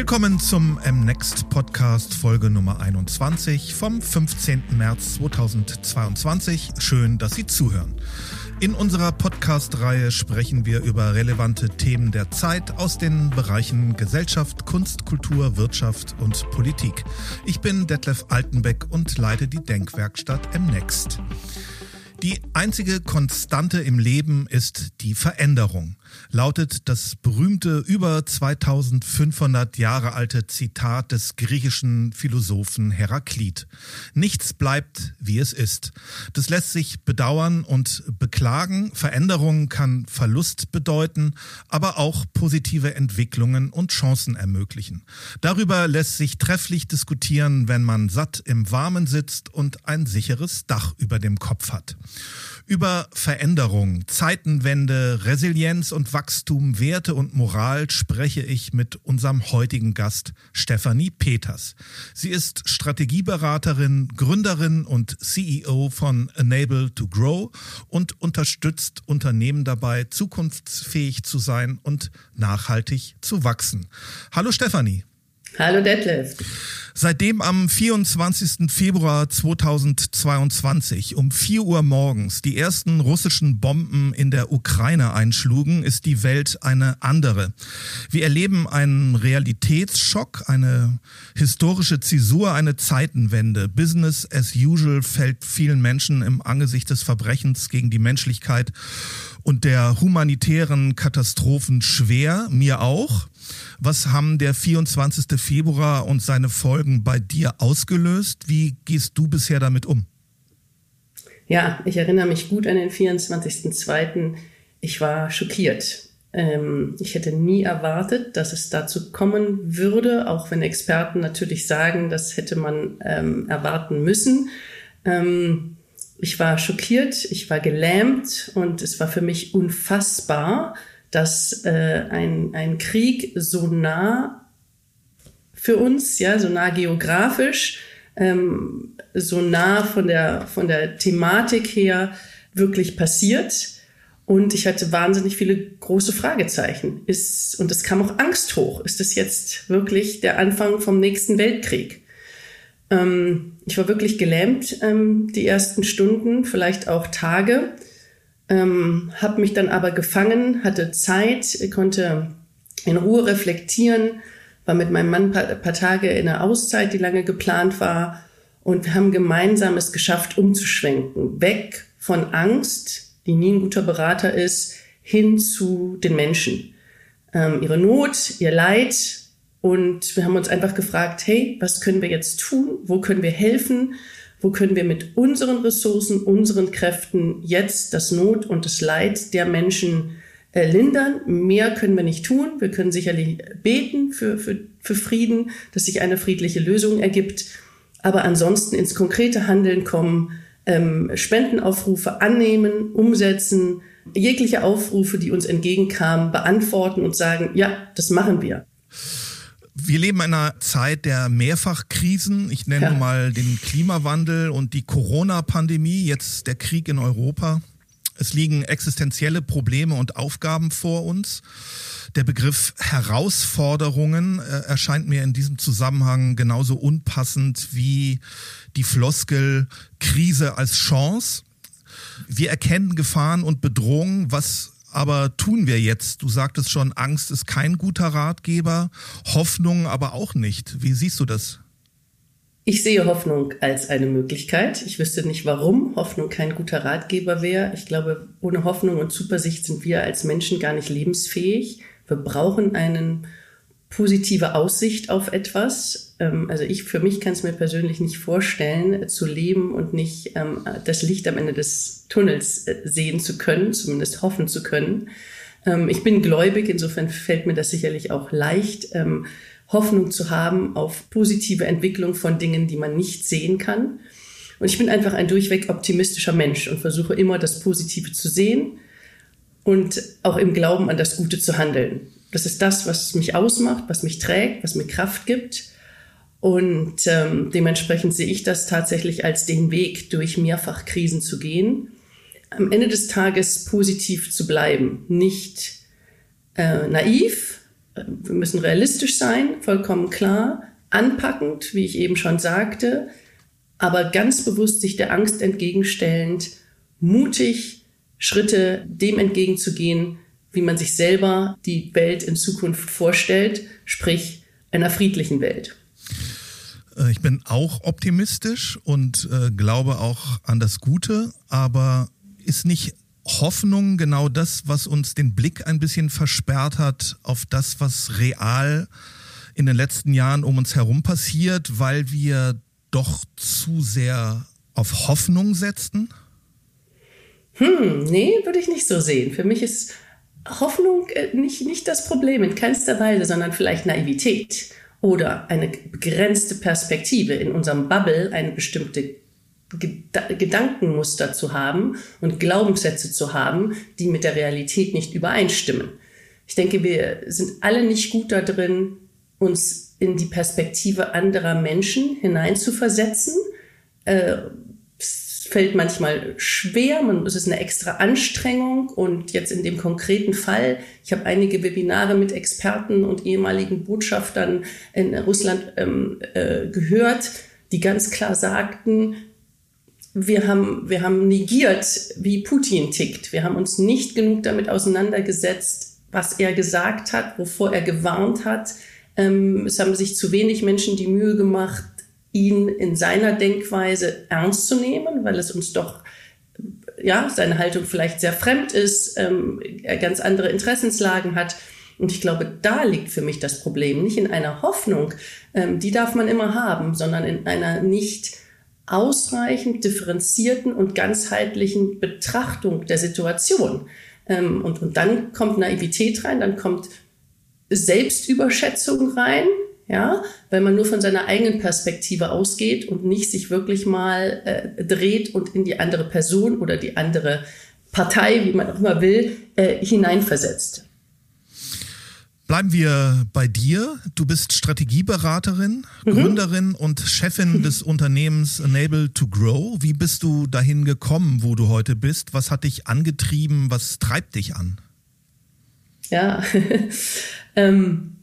Willkommen zum MNext Podcast Folge Nummer 21 vom 15. März 2022. Schön, dass Sie zuhören. In unserer Podcast-Reihe sprechen wir über relevante Themen der Zeit aus den Bereichen Gesellschaft, Kunst, Kultur, Wirtschaft und Politik. Ich bin Detlef Altenbeck und leite die Denkwerkstatt MNext. Die einzige Konstante im Leben ist die Veränderung lautet das berühmte über 2500 Jahre alte Zitat des griechischen Philosophen Heraklit. Nichts bleibt, wie es ist. Das lässt sich bedauern und beklagen. Veränderung kann Verlust bedeuten, aber auch positive Entwicklungen und Chancen ermöglichen. Darüber lässt sich trefflich diskutieren, wenn man satt im Warmen sitzt und ein sicheres Dach über dem Kopf hat. Über Veränderung, Zeitenwende, Resilienz und Wachstum, Werte und Moral spreche ich mit unserem heutigen Gast Stefanie Peters. Sie ist Strategieberaterin, Gründerin und CEO von Enable to Grow und unterstützt Unternehmen dabei, zukunftsfähig zu sein und nachhaltig zu wachsen. Hallo Stefanie. Hallo Detlef. Seitdem am 24. Februar 2022 um 4 Uhr morgens die ersten russischen Bomben in der Ukraine einschlugen, ist die Welt eine andere. Wir erleben einen Realitätsschock, eine historische Zäsur, eine Zeitenwende. Business as usual fällt vielen Menschen im Angesicht des Verbrechens gegen die Menschlichkeit und der humanitären Katastrophen schwer, mir auch. Was haben der 24. Februar und seine Folgen bei dir ausgelöst? Wie gehst du bisher damit um? Ja, ich erinnere mich gut an den 24.02. Ich war schockiert. Ähm, ich hätte nie erwartet, dass es dazu kommen würde, auch wenn Experten natürlich sagen, das hätte man ähm, erwarten müssen. Ähm, ich war schockiert, ich war gelähmt und es war für mich unfassbar, dass äh, ein, ein Krieg so nah für uns, ja, so nah geografisch, ähm, so nah von der, von der Thematik her wirklich passiert. Und ich hatte wahnsinnig viele große Fragezeichen. Ist, und es kam auch Angst hoch. Ist das jetzt wirklich der Anfang vom nächsten Weltkrieg? Ähm, ich war wirklich gelähmt ähm, die ersten Stunden, vielleicht auch Tage ähm, habe mich dann aber gefangen, hatte Zeit, konnte in Ruhe reflektieren, war mit meinem Mann paar, paar Tage in einer Auszeit, die lange geplant war, und wir haben gemeinsam es geschafft, umzuschwenken, weg von Angst, die nie ein guter Berater ist, hin zu den Menschen. Ähm, ihre Not, ihr Leid. Und wir haben uns einfach gefragt, hey, was können wir jetzt tun? Wo können wir helfen? wo können wir mit unseren Ressourcen, unseren Kräften jetzt das Not und das Leid der Menschen äh, lindern. Mehr können wir nicht tun. Wir können sicherlich beten für, für, für Frieden, dass sich eine friedliche Lösung ergibt. Aber ansonsten ins konkrete Handeln kommen, ähm, Spendenaufrufe annehmen, umsetzen, jegliche Aufrufe, die uns entgegenkamen, beantworten und sagen, ja, das machen wir. Wir leben in einer Zeit der Mehrfachkrisen. Ich nenne ja. mal den Klimawandel und die Corona-Pandemie, jetzt der Krieg in Europa. Es liegen existenzielle Probleme und Aufgaben vor uns. Der Begriff Herausforderungen äh, erscheint mir in diesem Zusammenhang genauso unpassend wie die Floskel Krise als Chance. Wir erkennen Gefahren und Bedrohungen. Was aber tun wir jetzt? Du sagtest schon, Angst ist kein guter Ratgeber, Hoffnung aber auch nicht. Wie siehst du das? Ich sehe Hoffnung als eine Möglichkeit. Ich wüsste nicht, warum Hoffnung kein guter Ratgeber wäre. Ich glaube, ohne Hoffnung und Zuversicht sind wir als Menschen gar nicht lebensfähig. Wir brauchen einen positive Aussicht auf etwas. Ähm, also ich für mich kann es mir persönlich nicht vorstellen, zu leben und nicht ähm, das Licht am Ende des Tunnels äh, sehen zu können, zumindest hoffen zu können. Ähm, ich bin gläubig, insofern fällt mir das sicherlich auch leicht, Hoffnung zu haben auf positive Entwicklung von Dingen, die man nicht sehen kann. Und ich bin einfach ein durchweg optimistischer Mensch und versuche immer das Positive zu sehen und auch im Glauben an das Gute zu handeln. Das ist das, was mich ausmacht, was mich trägt, was mir Kraft gibt. Und ähm, dementsprechend sehe ich das tatsächlich als den Weg, durch Mehrfachkrisen zu gehen. Am Ende des Tages positiv zu bleiben, nicht äh, naiv, wir müssen realistisch sein, vollkommen klar, anpackend, wie ich eben schon sagte, aber ganz bewusst sich der Angst entgegenstellend, mutig Schritte dem entgegenzugehen, wie man sich selber die Welt in Zukunft vorstellt, sprich einer friedlichen Welt. Äh, ich bin auch optimistisch und äh, glaube auch an das Gute, aber ist nicht Hoffnung genau das, was uns den Blick ein bisschen versperrt hat auf das, was real in den letzten Jahren um uns herum passiert, weil wir doch zu sehr auf Hoffnung setzten? Hm, nee, würde ich nicht so sehen. Für mich ist Hoffnung äh, nicht, nicht das Problem in keinster Weise, sondern vielleicht Naivität oder eine begrenzte Perspektive in unserem Bubble, eine bestimmte Gedankenmuster zu haben und Glaubenssätze zu haben, die mit der Realität nicht übereinstimmen. Ich denke, wir sind alle nicht gut da drin, uns in die Perspektive anderer Menschen hineinzuversetzen. Äh, fällt manchmal schwer, man, es ist eine extra Anstrengung und jetzt in dem konkreten Fall, ich habe einige Webinare mit Experten und ehemaligen Botschaftern in Russland ähm, äh, gehört, die ganz klar sagten, wir haben, wir haben negiert, wie Putin tickt. Wir haben uns nicht genug damit auseinandergesetzt, was er gesagt hat, wovor er gewarnt hat. Ähm, es haben sich zu wenig Menschen die Mühe gemacht, ihn in seiner Denkweise ernst zu nehmen, weil es uns doch ja, seine Haltung vielleicht sehr fremd ist, ähm, er ganz andere Interessenslagen hat. Und ich glaube, da liegt für mich das Problem. Nicht in einer Hoffnung, ähm, die darf man immer haben, sondern in einer nicht ausreichend differenzierten und ganzheitlichen Betrachtung der Situation. Ähm, und, und dann kommt Naivität rein, dann kommt Selbstüberschätzung rein, ja, weil man nur von seiner eigenen Perspektive ausgeht und nicht sich wirklich mal äh, dreht und in die andere Person oder die andere Partei, wie man auch immer will, äh, hineinversetzt. Bleiben wir bei dir. Du bist Strategieberaterin, mhm. Gründerin und Chefin des Unternehmens Enable to Grow. Wie bist du dahin gekommen, wo du heute bist? Was hat dich angetrieben? Was treibt dich an? Ja, ähm,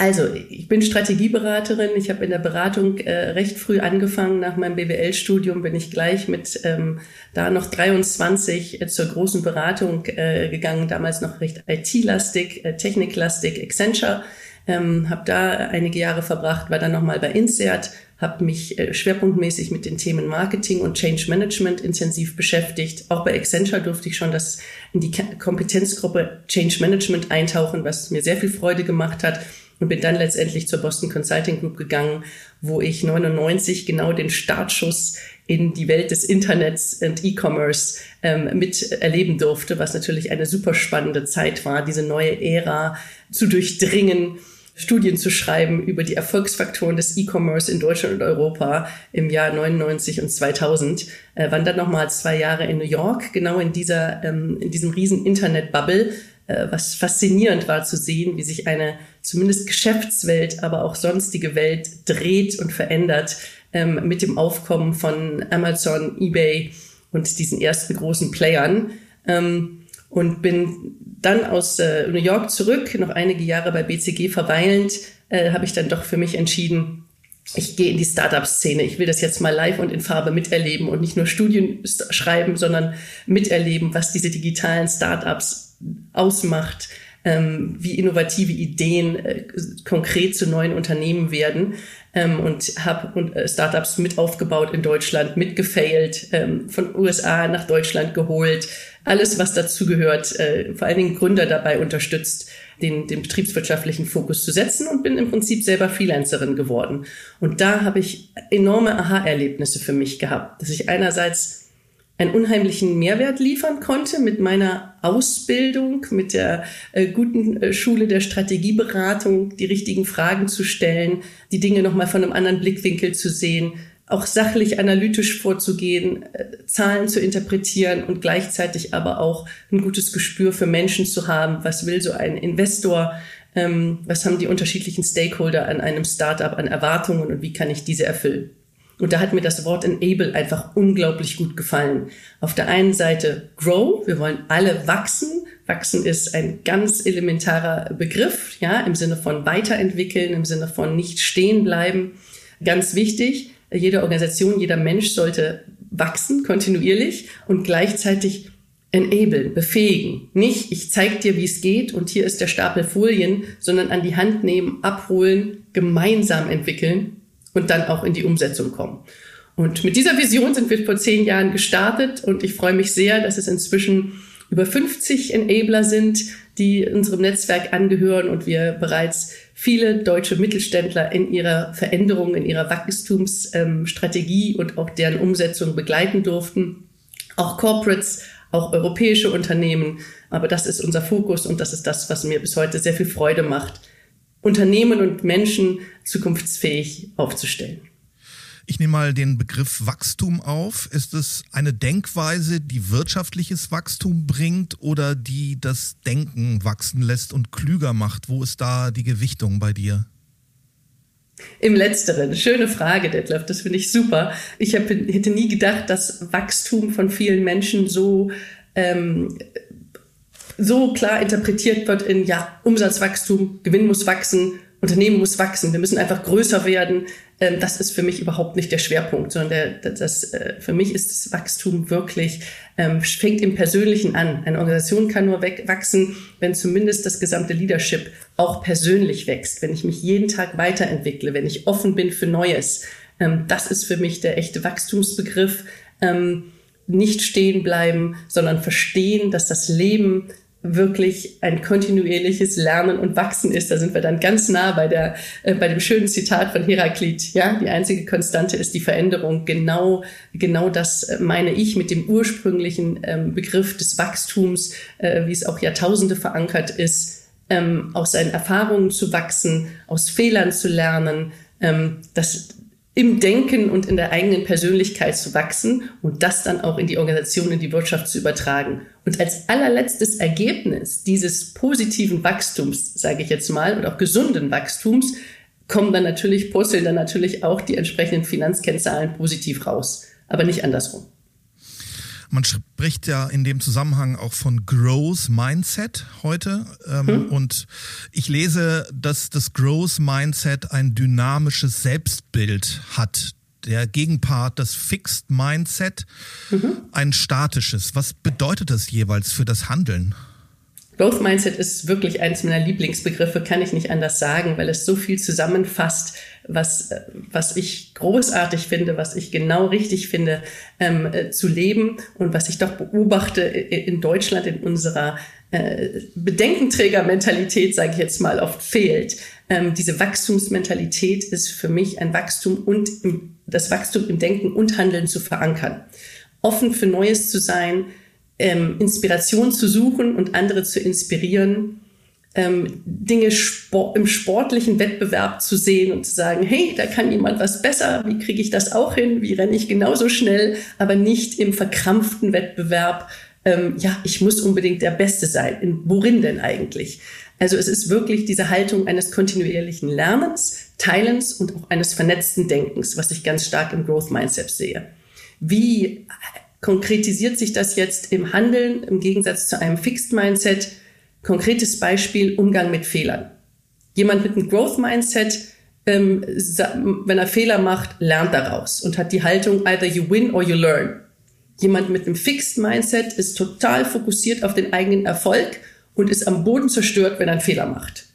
also, ich bin Strategieberaterin. Ich habe in der Beratung äh, recht früh angefangen. Nach meinem BWL-Studium bin ich gleich mit ähm, da noch 23 äh, zur großen Beratung äh, gegangen. Damals noch recht IT-lastig, äh, Techniklastig, Accenture. Ähm, habe da einige Jahre verbracht, war dann nochmal bei Insert, habe mich äh, schwerpunktmäßig mit den Themen Marketing und Change Management intensiv beschäftigt. Auch bei Accenture durfte ich schon das in die Kompetenzgruppe Change Management eintauchen, was mir sehr viel Freude gemacht hat und bin dann letztendlich zur Boston Consulting Group gegangen, wo ich 99 genau den Startschuss in die Welt des Internets und E-Commerce ähm, miterleben durfte, was natürlich eine super spannende Zeit war, diese neue Ära zu durchdringen, Studien zu schreiben über die Erfolgsfaktoren des E-Commerce in Deutschland und Europa im Jahr 99 und 2000. Äh, waren dann nochmal zwei Jahre in New York, genau in dieser, ähm, in diesem riesen Internet-Bubble, äh, was faszinierend war zu sehen, wie sich eine zumindest Geschäftswelt, aber auch sonstige Welt dreht und verändert ähm, mit dem Aufkommen von Amazon, eBay und diesen ersten großen Playern. Ähm, und bin dann aus äh, New York zurück, noch einige Jahre bei BCG verweilend, äh, habe ich dann doch für mich entschieden, ich gehe in die Startup-Szene. Ich will das jetzt mal live und in Farbe miterleben und nicht nur Studien schreiben, sondern miterleben, was diese digitalen Startups ausmacht, ähm, wie innovative Ideen äh, konkret zu neuen Unternehmen werden ähm, und habe äh, Startups mit aufgebaut in Deutschland, mitgefailt, ähm, von USA nach Deutschland geholt, alles was dazu gehört, äh, vor allen Dingen Gründer dabei unterstützt, den, den betriebswirtschaftlichen Fokus zu setzen und bin im Prinzip selber Freelancerin geworden. Und da habe ich enorme Aha-Erlebnisse für mich gehabt, dass ich einerseits einen unheimlichen Mehrwert liefern konnte mit meiner Ausbildung, mit der äh, guten äh, Schule der Strategieberatung, die richtigen Fragen zu stellen, die Dinge nochmal von einem anderen Blickwinkel zu sehen, auch sachlich analytisch vorzugehen, äh, Zahlen zu interpretieren und gleichzeitig aber auch ein gutes Gespür für Menschen zu haben. Was will so ein Investor? Ähm, was haben die unterschiedlichen Stakeholder an einem Startup an Erwartungen und wie kann ich diese erfüllen? Und da hat mir das Wort enable einfach unglaublich gut gefallen. Auf der einen Seite grow, wir wollen alle wachsen, Wachsen ist ein ganz elementarer Begriff, ja, im Sinne von weiterentwickeln, im Sinne von nicht stehen bleiben. Ganz wichtig. Jede Organisation, jeder Mensch sollte wachsen, kontinuierlich und gleichzeitig enablen, befähigen. Nicht, ich zeige dir, wie es geht und hier ist der Stapel Folien, sondern an die Hand nehmen, abholen, gemeinsam entwickeln und dann auch in die Umsetzung kommen. Und mit dieser Vision sind wir vor zehn Jahren gestartet und ich freue mich sehr, dass es inzwischen über 50 Enabler sind, die unserem Netzwerk angehören und wir bereits viele deutsche Mittelständler in ihrer Veränderung, in ihrer Wachstumsstrategie und auch deren Umsetzung begleiten durften. Auch Corporates, auch europäische Unternehmen. Aber das ist unser Fokus und das ist das, was mir bis heute sehr viel Freude macht, Unternehmen und Menschen zukunftsfähig aufzustellen. Ich nehme mal den Begriff Wachstum auf. Ist es eine Denkweise, die wirtschaftliches Wachstum bringt oder die das Denken wachsen lässt und klüger macht? Wo ist da die Gewichtung bei dir? Im Letzteren. Schöne Frage, Detlef. Das finde ich super. Ich hab, hätte nie gedacht, dass Wachstum von vielen Menschen so, ähm, so klar interpretiert wird in, ja, Umsatzwachstum, Gewinn muss wachsen, Unternehmen muss wachsen, wir müssen einfach größer werden, ähm, das ist für mich überhaupt nicht der Schwerpunkt, sondern der, das, äh, für mich ist das Wachstum wirklich, ähm, fängt im Persönlichen an. Eine Organisation kann nur wachsen, wenn zumindest das gesamte Leadership auch persönlich wächst, wenn ich mich jeden Tag weiterentwickle, wenn ich offen bin für Neues. Ähm, das ist für mich der echte Wachstumsbegriff. Nicht stehen bleiben, sondern verstehen, dass das Leben wirklich ein kontinuierliches Lernen und Wachsen ist. Da sind wir dann ganz nah bei der, äh, bei dem schönen Zitat von Heraklit. Ja, die einzige Konstante ist die Veränderung. Genau, genau das äh, meine ich mit dem ursprünglichen ähm, Begriff des Wachstums, äh, wie es auch Jahrtausende verankert ist, ähm, aus seinen Erfahrungen zu wachsen, aus Fehlern zu lernen. Ähm, das, im Denken und in der eigenen Persönlichkeit zu wachsen und das dann auch in die Organisation, in die Wirtschaft zu übertragen. Und als allerletztes Ergebnis dieses positiven Wachstums, sage ich jetzt mal, und auch gesunden Wachstums, kommen dann natürlich, purzeln dann natürlich auch die entsprechenden Finanzkennzahlen positiv raus, aber nicht andersrum. Man spricht ja in dem Zusammenhang auch von Growth Mindset heute. Ähm, hm. Und ich lese, dass das Growth Mindset ein dynamisches Selbstbild hat. Der Gegenpart, das Fixed Mindset, mhm. ein statisches. Was bedeutet das jeweils für das Handeln? Growth Mindset ist wirklich eines meiner Lieblingsbegriffe, kann ich nicht anders sagen, weil es so viel zusammenfasst, was, was ich großartig finde, was ich genau richtig finde, ähm, äh, zu leben und was ich doch beobachte in Deutschland in unserer äh, Bedenkenträgermentalität, sage ich jetzt mal, oft fehlt. Ähm, diese Wachstumsmentalität ist für mich ein Wachstum und im, das Wachstum im Denken und Handeln zu verankern. Offen für Neues zu sein, ähm, Inspiration zu suchen und andere zu inspirieren, ähm, Dinge Sport, im sportlichen Wettbewerb zu sehen und zu sagen, hey, da kann jemand was besser, wie kriege ich das auch hin, wie renne ich genauso schnell, aber nicht im verkrampften Wettbewerb, ähm, ja, ich muss unbedingt der Beste sein. In, worin denn eigentlich? Also es ist wirklich diese Haltung eines kontinuierlichen Lernens, Teilens und auch eines vernetzten Denkens, was ich ganz stark im Growth Mindset sehe. Wie konkretisiert sich das jetzt im Handeln im Gegensatz zu einem Fixed Mindset? Konkretes Beispiel, Umgang mit Fehlern. Jemand mit einem Growth Mindset, ähm, wenn er Fehler macht, lernt daraus und hat die Haltung, either you win or you learn. Jemand mit einem Fixed Mindset ist total fokussiert auf den eigenen Erfolg und ist am Boden zerstört, wenn er einen Fehler macht.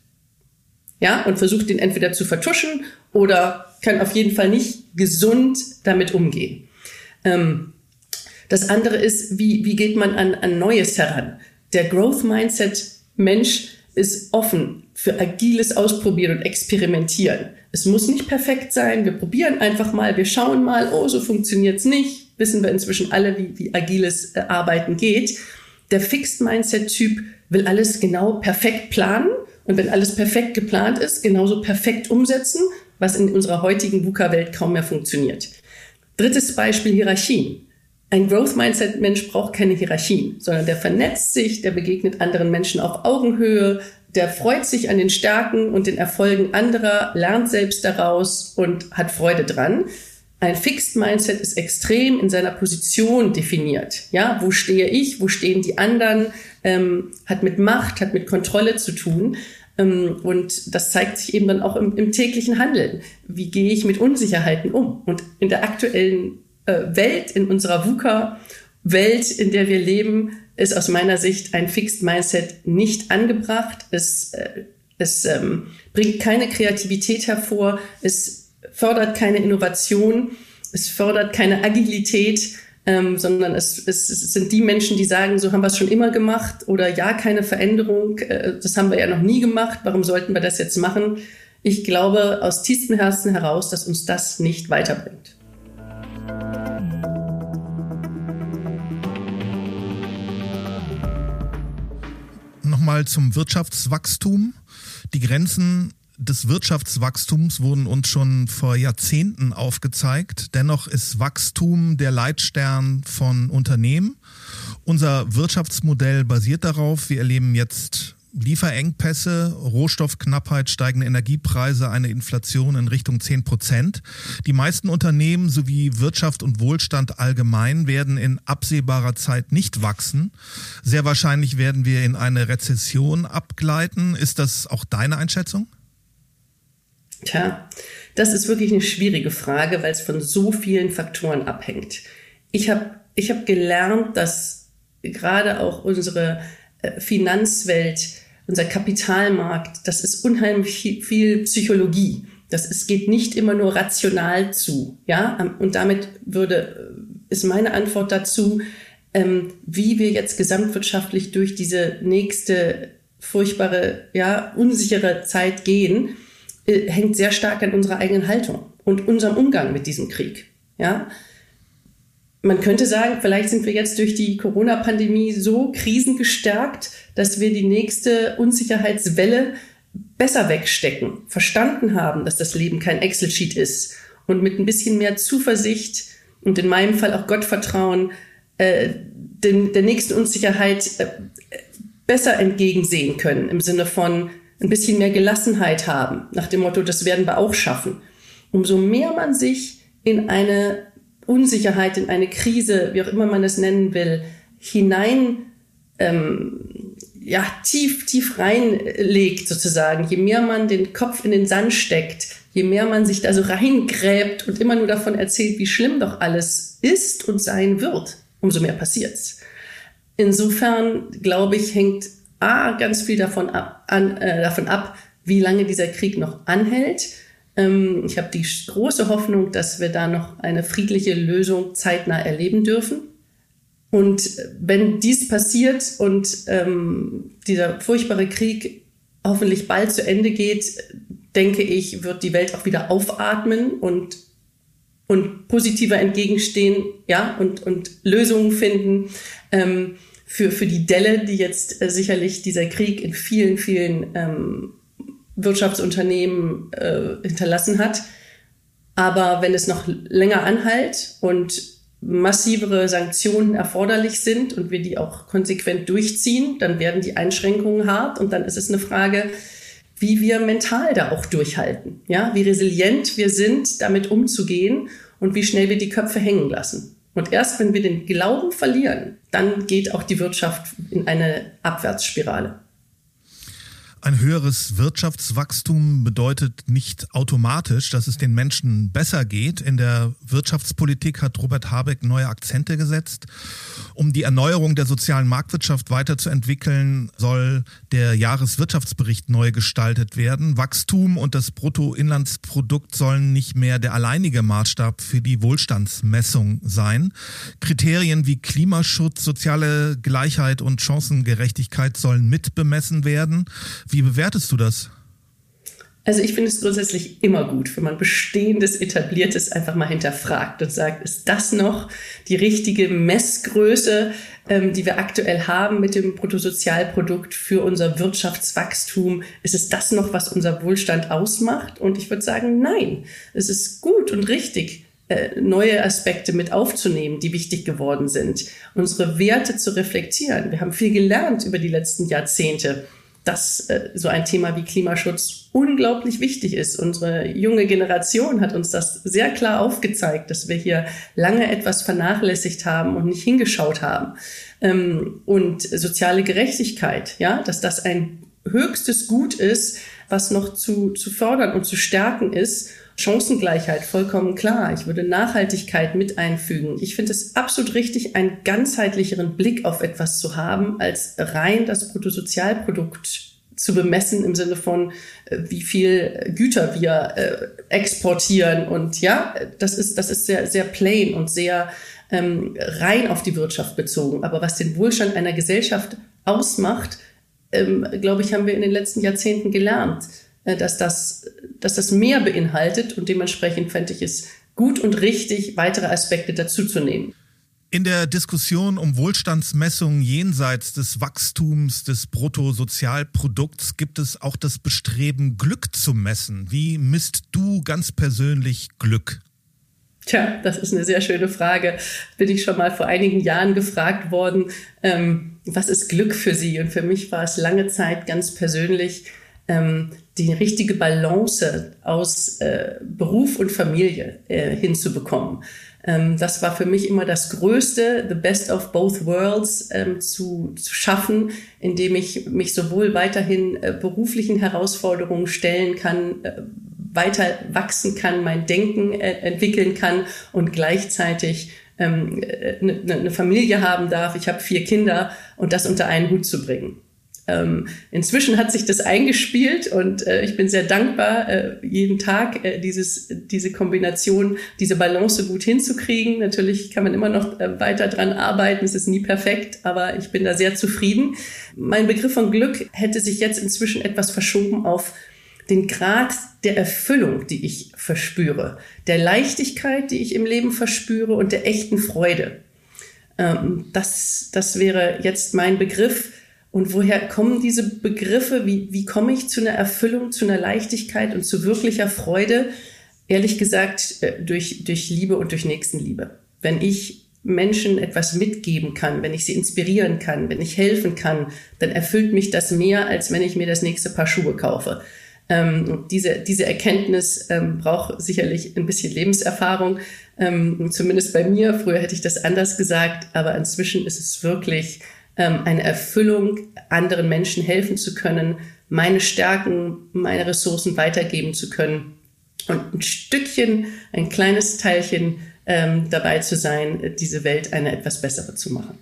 Ja, und versucht ihn entweder zu vertuschen oder kann auf jeden Fall nicht gesund damit umgehen. Ähm, das andere ist, wie, wie geht man an, an Neues heran? Der Growth Mindset Mensch ist offen für agiles Ausprobieren und Experimentieren. Es muss nicht perfekt sein. Wir probieren einfach mal. Wir schauen mal, oh, so funktioniert's nicht. Wissen wir inzwischen alle, wie, wie agiles äh, Arbeiten geht. Der Fixed Mindset Typ will alles genau perfekt planen. Und wenn alles perfekt geplant ist, genauso perfekt umsetzen, was in unserer heutigen VUCA-Welt kaum mehr funktioniert. Drittes Beispiel Hierarchien. Ein Growth Mindset Mensch braucht keine Hierarchien, sondern der vernetzt sich, der begegnet anderen Menschen auf Augenhöhe, der freut sich an den Stärken und den Erfolgen anderer, lernt selbst daraus und hat Freude dran. Ein Fixed Mindset ist extrem in seiner Position definiert. Ja, wo stehe ich? Wo stehen die anderen? Ähm, hat mit Macht, hat mit Kontrolle zu tun. Ähm, und das zeigt sich eben dann auch im, im, täglichen Handeln. Wie gehe ich mit Unsicherheiten um? Und in der aktuellen Welt, in unserer VUCA-Welt, in der wir leben, ist aus meiner Sicht ein Fixed Mindset nicht angebracht. Es, äh, es ähm, bringt keine Kreativität hervor. Es fördert keine Innovation, es fördert keine Agilität, ähm, sondern es, es, es sind die Menschen, die sagen, so haben wir es schon immer gemacht oder ja, keine Veränderung, äh, das haben wir ja noch nie gemacht, warum sollten wir das jetzt machen? Ich glaube aus tiefstem Herzen heraus, dass uns das nicht weiterbringt. Nochmal zum Wirtschaftswachstum. Die Grenzen des Wirtschaftswachstums wurden uns schon vor Jahrzehnten aufgezeigt. Dennoch ist Wachstum der Leitstern von Unternehmen. Unser Wirtschaftsmodell basiert darauf. Wir erleben jetzt Lieferengpässe, Rohstoffknappheit, steigende Energiepreise, eine Inflation in Richtung 10 Prozent. Die meisten Unternehmen sowie Wirtschaft und Wohlstand allgemein werden in absehbarer Zeit nicht wachsen. Sehr wahrscheinlich werden wir in eine Rezession abgleiten. Ist das auch deine Einschätzung? Tja, das ist wirklich eine schwierige Frage, weil es von so vielen Faktoren abhängt. Ich habe ich hab gelernt, dass gerade auch unsere äh, Finanzwelt, unser Kapitalmarkt, das ist unheimlich viel Psychologie. Das es geht nicht immer nur rational zu, ja. Und damit würde äh, ist meine Antwort dazu, ähm, wie wir jetzt gesamtwirtschaftlich durch diese nächste furchtbare, ja, unsichere Zeit gehen äh, hängt sehr stark an unserer eigenen Haltung und unserem Umgang mit diesem Krieg. Ja, man könnte sagen, vielleicht sind wir jetzt durch die Corona-Pandemie so krisengestärkt, dass wir die nächste Unsicherheitswelle besser wegstecken, verstanden haben, dass das Leben kein Excel-Sheet ist und mit ein bisschen mehr Zuversicht und in meinem Fall auch Gottvertrauen äh, den, der nächsten Unsicherheit äh, besser entgegensehen können im Sinne von ein bisschen mehr Gelassenheit haben, nach dem Motto, das werden wir auch schaffen. Umso mehr man sich in eine Unsicherheit, in eine Krise, wie auch immer man es nennen will, hinein, ähm, ja, tief, tief reinlegt sozusagen, je mehr man den Kopf in den Sand steckt, je mehr man sich da so reingräbt und immer nur davon erzählt, wie schlimm doch alles ist und sein wird, umso mehr passiert's. Insofern, glaube ich, hängt A, ganz viel davon ab, an, äh, davon ab, wie lange dieser Krieg noch anhält. Ähm, ich habe die große Hoffnung, dass wir da noch eine friedliche Lösung zeitnah erleben dürfen. Und wenn dies passiert und ähm, dieser furchtbare Krieg hoffentlich bald zu Ende geht, denke ich, wird die Welt auch wieder aufatmen und, und positiver entgegenstehen, ja, und, und Lösungen finden. Ähm, für, für die Delle, die jetzt äh, sicherlich dieser Krieg in vielen, vielen ähm, Wirtschaftsunternehmen äh, hinterlassen hat. Aber wenn es noch länger anhält und massivere Sanktionen erforderlich sind und wir die auch konsequent durchziehen, dann werden die Einschränkungen hart und dann ist es eine Frage, wie wir mental da auch durchhalten, ja, wie resilient wir sind, damit umzugehen und wie schnell wir die Köpfe hängen lassen. Und erst wenn wir den Glauben verlieren, dann geht auch die Wirtschaft in eine Abwärtsspirale. Ein höheres Wirtschaftswachstum bedeutet nicht automatisch, dass es den Menschen besser geht. In der Wirtschaftspolitik hat Robert Habeck neue Akzente gesetzt. Um die Erneuerung der sozialen Marktwirtschaft weiterzuentwickeln, soll der Jahreswirtschaftsbericht neu gestaltet werden. Wachstum und das Bruttoinlandsprodukt sollen nicht mehr der alleinige Maßstab für die Wohlstandsmessung sein. Kriterien wie Klimaschutz, soziale Gleichheit und Chancengerechtigkeit sollen mitbemessen werden. Wie bewertest du das? Also ich finde es grundsätzlich immer gut, wenn man bestehendes, etabliertes einfach mal hinterfragt und sagt, ist das noch die richtige Messgröße, ähm, die wir aktuell haben mit dem Bruttosozialprodukt für unser Wirtschaftswachstum? Ist es das noch, was unser Wohlstand ausmacht? Und ich würde sagen, nein, es ist gut und richtig, äh, neue Aspekte mit aufzunehmen, die wichtig geworden sind, unsere Werte zu reflektieren. Wir haben viel gelernt über die letzten Jahrzehnte dass äh, so ein Thema wie Klimaschutz unglaublich wichtig ist. Unsere junge Generation hat uns das sehr klar aufgezeigt, dass wir hier lange etwas vernachlässigt haben und nicht hingeschaut haben. Ähm, und soziale Gerechtigkeit, ja, dass das ein höchstes Gut ist, was noch zu, zu fördern und zu stärken ist. Chancengleichheit, vollkommen klar. Ich würde Nachhaltigkeit mit einfügen. Ich finde es absolut richtig, einen ganzheitlicheren Blick auf etwas zu haben, als rein das Bruttosozialprodukt zu bemessen im Sinne von, äh, wie viel Güter wir äh, exportieren. Und ja, das ist, das ist sehr, sehr plain und sehr ähm, rein auf die Wirtschaft bezogen. Aber was den Wohlstand einer Gesellschaft ausmacht, ähm, glaube ich, haben wir in den letzten Jahrzehnten gelernt, dass, das, dass das mehr beinhaltet und dementsprechend fände ich es gut und richtig, weitere Aspekte dazuzunehmen. In der Diskussion um Wohlstandsmessungen jenseits des Wachstums des Bruttosozialprodukts gibt es auch das Bestreben, Glück zu messen. Wie misst du ganz persönlich Glück? Tja, das ist eine sehr schöne Frage. Bin ich schon mal vor einigen Jahren gefragt worden, ähm, was ist Glück für Sie? Und für mich war es lange Zeit ganz persönlich ähm, die richtige Balance aus äh, Beruf und Familie äh, hinzubekommen. Ähm, das war für mich immer das Größte, the best of both worlds ähm, zu, zu schaffen, indem ich mich sowohl weiterhin äh, beruflichen Herausforderungen stellen kann, äh, weiter wachsen kann, mein Denken äh, entwickeln kann und gleichzeitig ähm, eine, eine Familie haben darf. Ich habe vier Kinder und das unter einen Hut zu bringen. Ähm, inzwischen hat sich das eingespielt und äh, ich bin sehr dankbar, äh, jeden Tag äh, dieses, diese Kombination, diese Balance gut hinzukriegen. Natürlich kann man immer noch äh, weiter dran arbeiten, es ist nie perfekt, aber ich bin da sehr zufrieden. Mein Begriff von Glück hätte sich jetzt inzwischen etwas verschoben auf den Grad der Erfüllung, die ich verspüre, der Leichtigkeit, die ich im Leben verspüre und der echten Freude. Ähm, das, das wäre jetzt mein Begriff. Und woher kommen diese Begriffe? Wie, wie komme ich zu einer Erfüllung, zu einer Leichtigkeit und zu wirklicher Freude? Ehrlich gesagt, äh, durch, durch Liebe und durch Nächstenliebe. Wenn ich Menschen etwas mitgeben kann, wenn ich sie inspirieren kann, wenn ich helfen kann, dann erfüllt mich das mehr, als wenn ich mir das nächste Paar Schuhe kaufe. Ähm, diese, diese Erkenntnis ähm, braucht sicherlich ein bisschen Lebenserfahrung, ähm, zumindest bei mir. Früher hätte ich das anders gesagt, aber inzwischen ist es wirklich ähm, eine Erfüllung, anderen Menschen helfen zu können, meine Stärken, meine Ressourcen weitergeben zu können und ein Stückchen, ein kleines Teilchen ähm, dabei zu sein, diese Welt eine etwas bessere zu machen.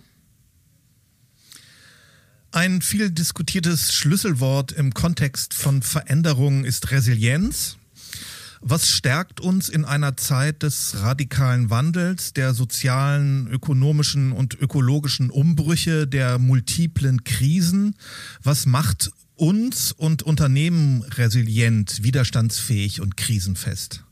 Ein viel diskutiertes Schlüsselwort im Kontext von Veränderungen ist Resilienz. Was stärkt uns in einer Zeit des radikalen Wandels, der sozialen, ökonomischen und ökologischen Umbrüche, der multiplen Krisen? Was macht uns und Unternehmen resilient, widerstandsfähig und krisenfest?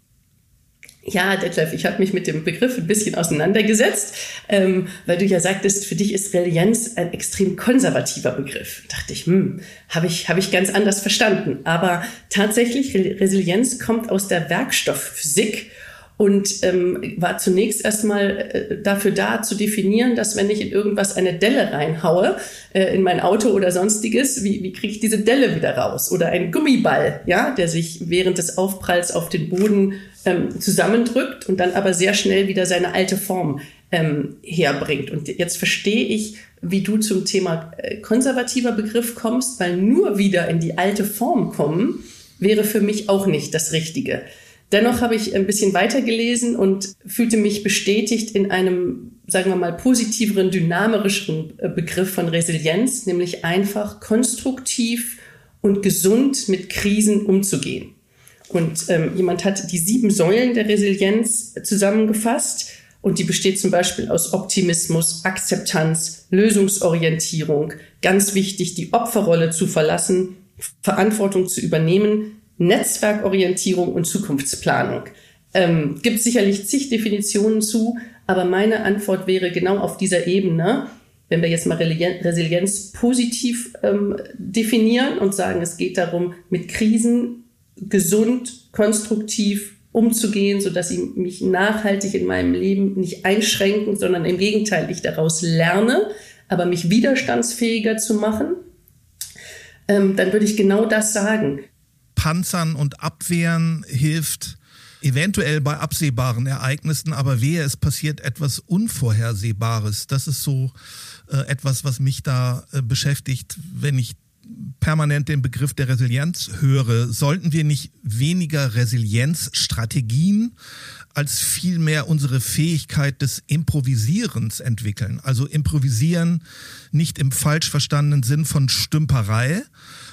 Ja, Detlef, ich habe mich mit dem Begriff ein bisschen auseinandergesetzt, ähm, weil du ja sagtest, für dich ist Resilienz ein extrem konservativer Begriff. Da dachte ich, hm, habe ich, hab ich ganz anders verstanden. Aber tatsächlich, Resilienz kommt aus der Werkstoffphysik und ähm, war zunächst erstmal äh, dafür da zu definieren, dass wenn ich in irgendwas eine Delle reinhaue, äh, in mein Auto oder sonstiges, wie, wie kriege ich diese Delle wieder raus? Oder ein Gummiball, ja, der sich während des Aufpralls auf den Boden ähm, zusammendrückt und dann aber sehr schnell wieder seine alte Form ähm, herbringt. Und jetzt verstehe ich, wie du zum Thema äh, konservativer Begriff kommst, weil nur wieder in die alte Form kommen wäre für mich auch nicht das Richtige. Dennoch habe ich ein bisschen weitergelesen und fühlte mich bestätigt in einem, sagen wir mal, positiveren, dynamischeren äh, Begriff von Resilienz, nämlich einfach konstruktiv und gesund mit Krisen umzugehen. Und ähm, jemand hat die sieben Säulen der Resilienz zusammengefasst und die besteht zum Beispiel aus Optimismus, Akzeptanz, Lösungsorientierung, ganz wichtig, die Opferrolle zu verlassen, Verantwortung zu übernehmen, Netzwerkorientierung und Zukunftsplanung. Ähm, gibt sicherlich zig Definitionen zu, aber meine Antwort wäre genau auf dieser Ebene, wenn wir jetzt mal Resilienz positiv ähm, definieren und sagen, es geht darum, mit Krisen gesund, konstruktiv umzugehen, so dass sie mich nachhaltig in meinem Leben nicht einschränken, sondern im Gegenteil, ich daraus lerne, aber mich widerstandsfähiger zu machen ähm, dann würde ich genau das sagen. Panzern und Abwehren hilft eventuell bei absehbaren Ereignissen, aber wehe, es passiert etwas Unvorhersehbares. Das ist so äh, etwas, was mich da äh, beschäftigt, wenn ich permanent den Begriff der Resilienz höre. Sollten wir nicht weniger Resilienzstrategien als vielmehr unsere Fähigkeit des Improvisierens entwickeln? Also improvisieren nicht im falsch verstandenen Sinn von Stümperei,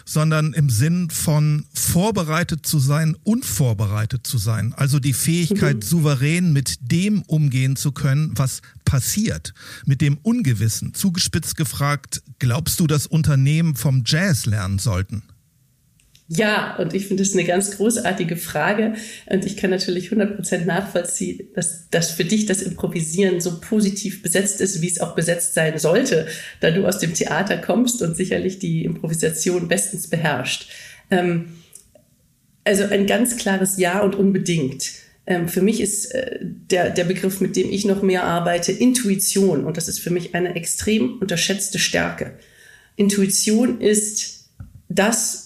sondern im Sinn von vorbereitet zu sein, unvorbereitet zu sein. Also die Fähigkeit, mhm. souverän mit dem umgehen zu können, was passiert, mit dem Ungewissen. Zugespitzt gefragt, glaubst du, dass Unternehmen vom Jazz lernen sollten? Ja, und ich finde es eine ganz großartige Frage. Und ich kann natürlich 100% nachvollziehen, dass, dass für dich das Improvisieren so positiv besetzt ist, wie es auch besetzt sein sollte, da du aus dem Theater kommst und sicherlich die Improvisation bestens beherrscht. Ähm, also ein ganz klares Ja und unbedingt. Ähm, für mich ist äh, der, der Begriff, mit dem ich noch mehr arbeite, Intuition. Und das ist für mich eine extrem unterschätzte Stärke. Intuition ist das,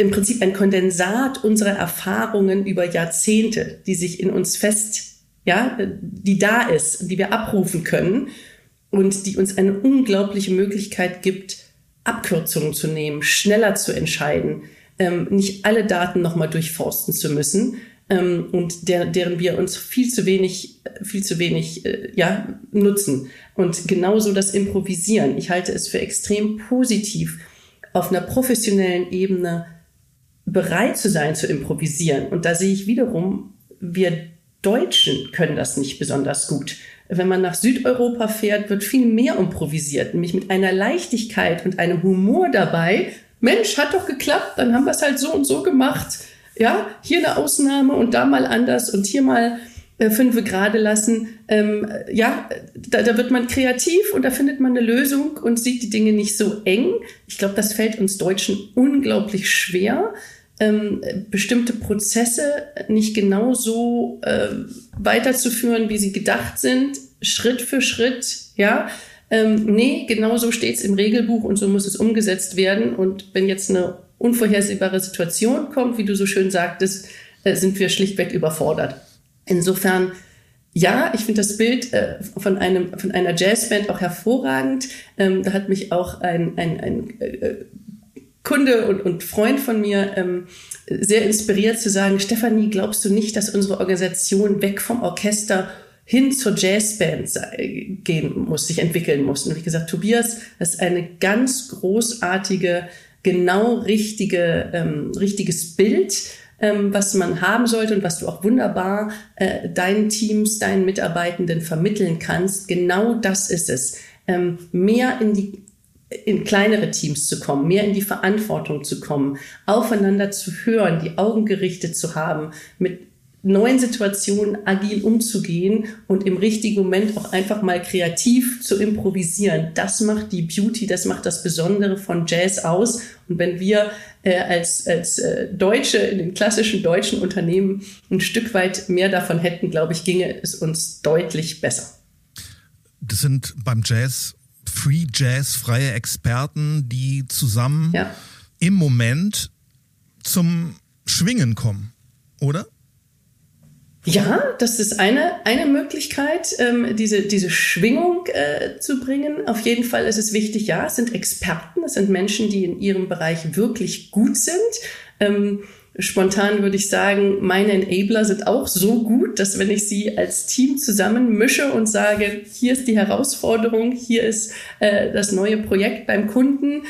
im Prinzip ein Kondensat unserer Erfahrungen über Jahrzehnte, die sich in uns fest, ja, die da ist, die wir abrufen können und die uns eine unglaubliche Möglichkeit gibt, Abkürzungen zu nehmen, schneller zu entscheiden, ähm, nicht alle Daten nochmal durchforsten zu müssen ähm, und der, deren wir uns viel zu wenig, viel zu wenig, äh, ja, nutzen. Und genauso das Improvisieren. Ich halte es für extrem positiv, auf einer professionellen Ebene bereit zu sein zu improvisieren. Und da sehe ich wiederum, wir Deutschen können das nicht besonders gut. Wenn man nach Südeuropa fährt, wird viel mehr improvisiert, nämlich mit einer Leichtigkeit und einem Humor dabei. Mensch, hat doch geklappt, dann haben wir es halt so und so gemacht. Ja, hier eine Ausnahme und da mal anders und hier mal äh, fünf gerade lassen. Ähm, ja, da, da wird man kreativ und da findet man eine Lösung und sieht die Dinge nicht so eng. Ich glaube, das fällt uns Deutschen unglaublich schwer. Ähm, bestimmte Prozesse nicht genau so äh, weiterzuführen, wie sie gedacht sind, Schritt für Schritt, ja. Ähm, nee, genau so steht es im Regelbuch und so muss es umgesetzt werden. Und wenn jetzt eine unvorhersehbare Situation kommt, wie du so schön sagtest, äh, sind wir schlichtweg überfordert. Insofern, ja, ich finde das Bild äh, von, einem, von einer Jazzband auch hervorragend. Ähm, da hat mich auch ein, ein, ein äh, Kunde und, und Freund von mir ähm, sehr inspiriert zu sagen, Stefanie, glaubst du nicht, dass unsere Organisation weg vom Orchester hin zur Jazzband gehen muss, sich entwickeln muss? Und wie gesagt, Tobias, das ist eine ganz großartige, genau richtige, ähm, richtiges Bild ähm, was man haben sollte und was du auch wunderbar äh, deinen Teams, deinen Mitarbeitenden vermitteln kannst. Genau das ist es. Ähm, mehr in die in kleinere Teams zu kommen, mehr in die Verantwortung zu kommen, aufeinander zu hören, die Augen gerichtet zu haben, mit neuen Situationen agil umzugehen und im richtigen Moment auch einfach mal kreativ zu improvisieren. Das macht die Beauty, das macht das Besondere von Jazz aus. Und wenn wir äh, als, als äh, Deutsche in den klassischen deutschen Unternehmen ein Stück weit mehr davon hätten, glaube ich, ginge es uns deutlich besser. Das sind beim Jazz Free Jazz freie Experten, die zusammen ja. im Moment zum Schwingen kommen, oder? Ja, das ist eine, eine Möglichkeit, ähm, diese, diese Schwingung äh, zu bringen. Auf jeden Fall ist es wichtig, ja, es sind Experten, es sind Menschen, die in ihrem Bereich wirklich gut sind. Ähm, spontan würde ich sagen, meine Enabler sind auch so gut, dass wenn ich sie als Team zusammen mische und sage, hier ist die Herausforderung, hier ist äh, das neue Projekt beim Kunden,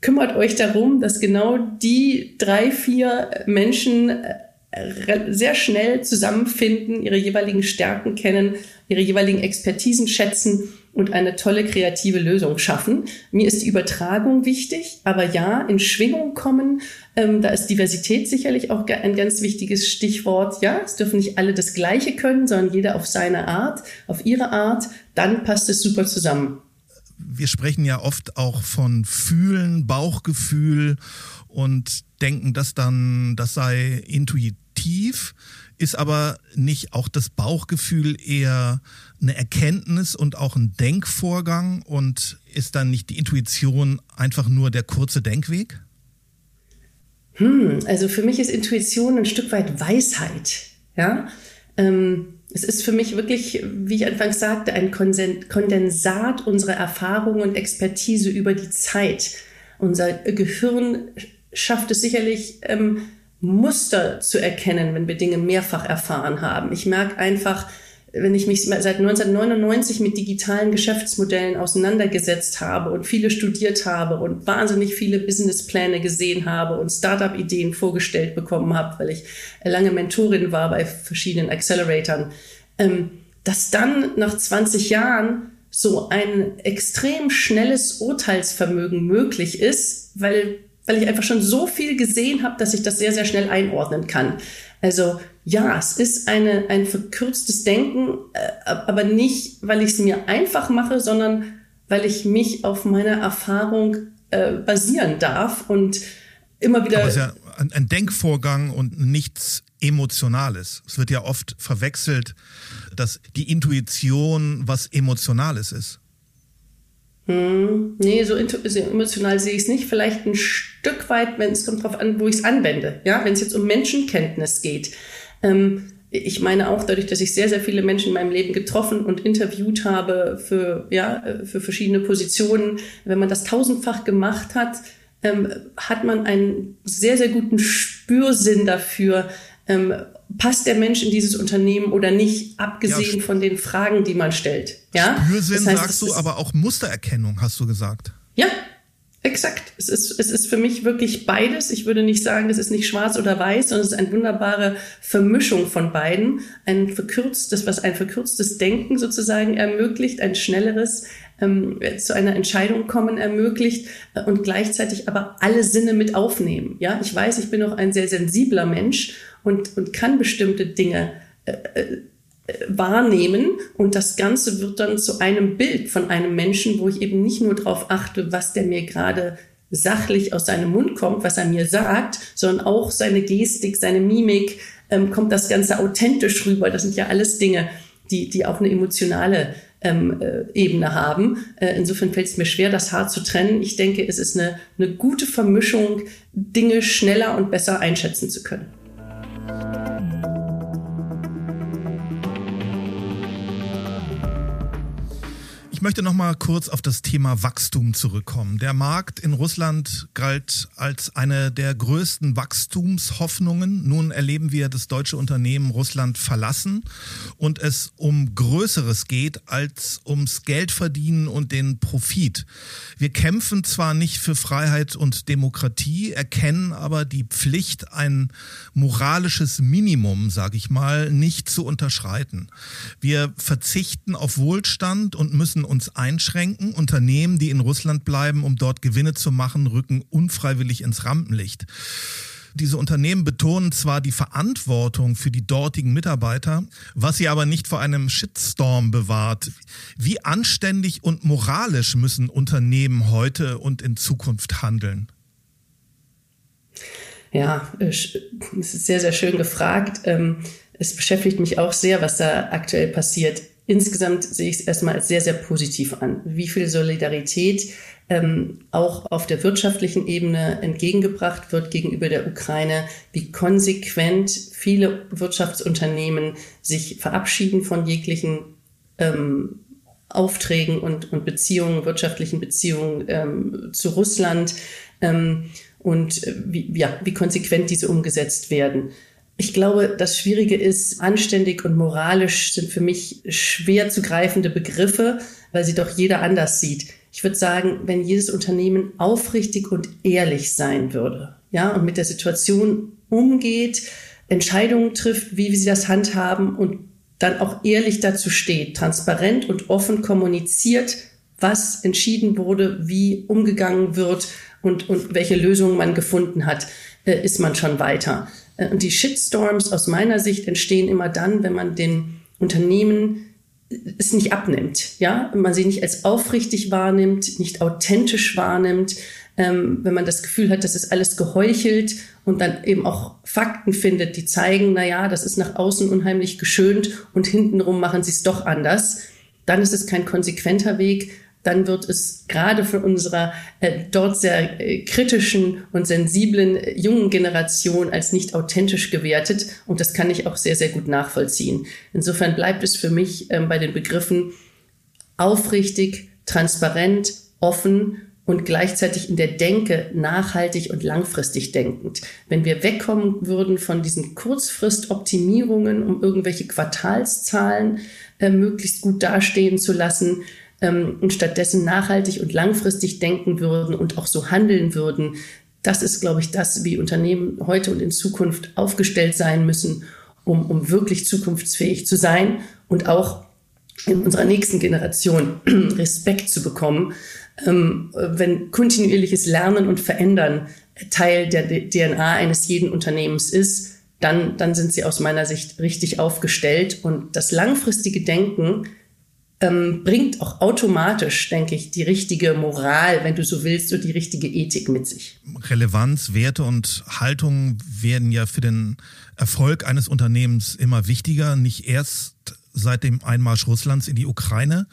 kümmert euch darum, dass genau die drei, vier Menschen äh, sehr schnell zusammenfinden, ihre jeweiligen Stärken kennen, ihre jeweiligen Expertisen schätzen und eine tolle kreative Lösung schaffen. Mir ist die Übertragung wichtig, aber ja, in Schwingung kommen, ähm, da ist Diversität sicherlich auch ein ganz wichtiges Stichwort. Ja, es dürfen nicht alle das Gleiche können, sondern jeder auf seine Art, auf ihre Art. Dann passt es super zusammen. Wir sprechen ja oft auch von Fühlen, Bauchgefühl und denken, dass dann, das sei intuitiv ist aber nicht auch das Bauchgefühl eher eine Erkenntnis und auch ein Denkvorgang und ist dann nicht die Intuition einfach nur der kurze Denkweg? Hm, also für mich ist Intuition ein Stück weit Weisheit. Ja, ähm, es ist für mich wirklich, wie ich anfangs sagte, ein Kondensat unserer Erfahrungen und Expertise über die Zeit. Unser Gehirn schafft es sicherlich, ähm, Muster zu erkennen, wenn wir Dinge mehrfach erfahren haben. Ich merke einfach, wenn ich mich seit 1999 mit digitalen Geschäftsmodellen auseinandergesetzt habe und viele studiert habe und wahnsinnig viele Businesspläne gesehen habe und Startup-Ideen vorgestellt bekommen habe, weil ich lange Mentorin war bei verschiedenen Acceleratoren, ähm, dass dann nach 20 Jahren so ein extrem schnelles Urteilsvermögen möglich ist, weil, weil ich einfach schon so viel gesehen habe, dass ich das sehr, sehr schnell einordnen kann. Also ja, es ist eine, ein verkürztes Denken, äh, aber nicht, weil ich es mir einfach mache, sondern weil ich mich auf meiner Erfahrung äh, basieren darf und immer wieder. Aber es ist ja ein, ein Denkvorgang und nichts Emotionales. Es wird ja oft verwechselt, dass die Intuition was Emotionales ist. Hm, nee, so, so emotional sehe ich es nicht. Vielleicht ein Stück weit, wenn es kommt darauf an, wo ich es anwende. Ja, wenn es jetzt um Menschenkenntnis geht. Ähm, ich meine auch dadurch, dass ich sehr, sehr viele Menschen in meinem Leben getroffen und interviewt habe für, ja, für verschiedene Positionen. Wenn man das tausendfach gemacht hat, ähm, hat man einen sehr, sehr guten Spürsinn dafür, ähm, passt der Mensch in dieses Unternehmen oder nicht, abgesehen ja, von den Fragen, die man stellt. Ja? Spürsinn das heißt, sagst du, aber auch Mustererkennung, hast du gesagt. Ja, exakt. Es ist, es ist für mich wirklich beides. Ich würde nicht sagen, es ist nicht schwarz oder weiß, sondern es ist eine wunderbare Vermischung von beiden. Ein verkürztes, was ein verkürztes Denken sozusagen ermöglicht, ein schnelleres, ähm, zu einer Entscheidung kommen ermöglicht äh, und gleichzeitig aber alle Sinne mit aufnehmen. Ja, ich weiß, ich bin auch ein sehr sensibler Mensch und, und kann bestimmte Dinge äh, äh, wahrnehmen und das Ganze wird dann zu einem Bild von einem Menschen, wo ich eben nicht nur darauf achte, was der mir gerade sachlich aus seinem Mund kommt, was er mir sagt, sondern auch seine Gestik, seine Mimik, ähm, kommt das Ganze authentisch rüber. Das sind ja alles Dinge, die, die auch eine emotionale ähm, äh, Ebene haben. Äh, insofern fällt es mir schwer, das hart zu trennen. Ich denke, es ist eine, eine gute Vermischung, Dinge schneller und besser einschätzen zu können. Ich möchte noch mal kurz auf das Thema Wachstum zurückkommen. Der Markt in Russland galt als eine der größten Wachstumshoffnungen. Nun erleben wir das deutsche Unternehmen Russland verlassen und es um Größeres geht als ums Geldverdienen und den Profit. Wir kämpfen zwar nicht für Freiheit und Demokratie, erkennen aber die Pflicht, ein moralisches Minimum, sage ich mal, nicht zu unterschreiten. Wir verzichten auf Wohlstand und müssen uns einschränken. Unternehmen, die in Russland bleiben, um dort Gewinne zu machen, rücken unfreiwillig ins Rampenlicht. Diese Unternehmen betonen zwar die Verantwortung für die dortigen Mitarbeiter, was sie aber nicht vor einem Shitstorm bewahrt. Wie anständig und moralisch müssen Unternehmen heute und in Zukunft handeln? Ja, es ist sehr, sehr schön gefragt. Ähm, es beschäftigt mich auch sehr, was da aktuell passiert insgesamt sehe ich es erstmal als sehr, sehr positiv an. Wie viel Solidarität ähm, auch auf der wirtschaftlichen Ebene entgegengebracht wird gegenüber der Ukraine, wie konsequent viele Wirtschaftsunternehmen sich verabschieden von jeglichen ähm, Aufträgen und, und Beziehungen, wirtschaftlichen Beziehungen ähm, zu Russland ähm, und äh, wie, ja, wie konsequent diese umgesetzt werden. Ich glaube, das Schwierige ist, anständig und moralisch sind für mich schwer zu greifende Begriffe, weil sie doch jeder anders sieht. Ich würde sagen, wenn jedes Unternehmen aufrichtig und ehrlich sein würde, ja, und mit der Situation umgeht, Entscheidungen trifft, wie sie das handhaben und dann auch ehrlich dazu steht, transparent und offen kommuniziert, was entschieden wurde, wie umgegangen wird und, und welche Lösungen man gefunden hat, äh, ist man schon weiter. Äh, und die Shitstorms aus meiner Sicht entstehen immer dann, wenn man den Unternehmen äh, es nicht abnimmt, ja, man sie nicht als aufrichtig wahrnimmt, nicht authentisch wahrnimmt, ähm, wenn man das Gefühl hat, das ist alles geheuchelt und dann eben auch Fakten findet, die zeigen, na ja, das ist nach außen unheimlich geschönt und hintenrum machen sie es doch anders, dann ist es kein konsequenter Weg, dann wird es gerade von unserer äh, dort sehr äh, kritischen und sensiblen äh, jungen Generation als nicht authentisch gewertet. Und das kann ich auch sehr, sehr gut nachvollziehen. Insofern bleibt es für mich ähm, bei den Begriffen aufrichtig, transparent, offen und gleichzeitig in der Denke nachhaltig und langfristig denkend. Wenn wir wegkommen würden von diesen Kurzfristoptimierungen, um irgendwelche Quartalszahlen äh, möglichst gut dastehen zu lassen, ähm, und stattdessen nachhaltig und langfristig denken würden und auch so handeln würden. Das ist, glaube ich, das, wie Unternehmen heute und in Zukunft aufgestellt sein müssen, um, um wirklich zukunftsfähig zu sein und auch in unserer nächsten Generation Respekt zu bekommen, ähm, wenn kontinuierliches Lernen und Verändern Teil der DNA eines jeden Unternehmens ist, dann, dann sind sie aus meiner Sicht richtig aufgestellt. Und das langfristige Denken ähm, bringt auch automatisch, denke ich, die richtige Moral, wenn du so willst, und die richtige Ethik mit sich. Relevanz, Werte und Haltung werden ja für den Erfolg eines Unternehmens immer wichtiger, nicht erst seit dem Einmarsch Russlands in die Ukraine.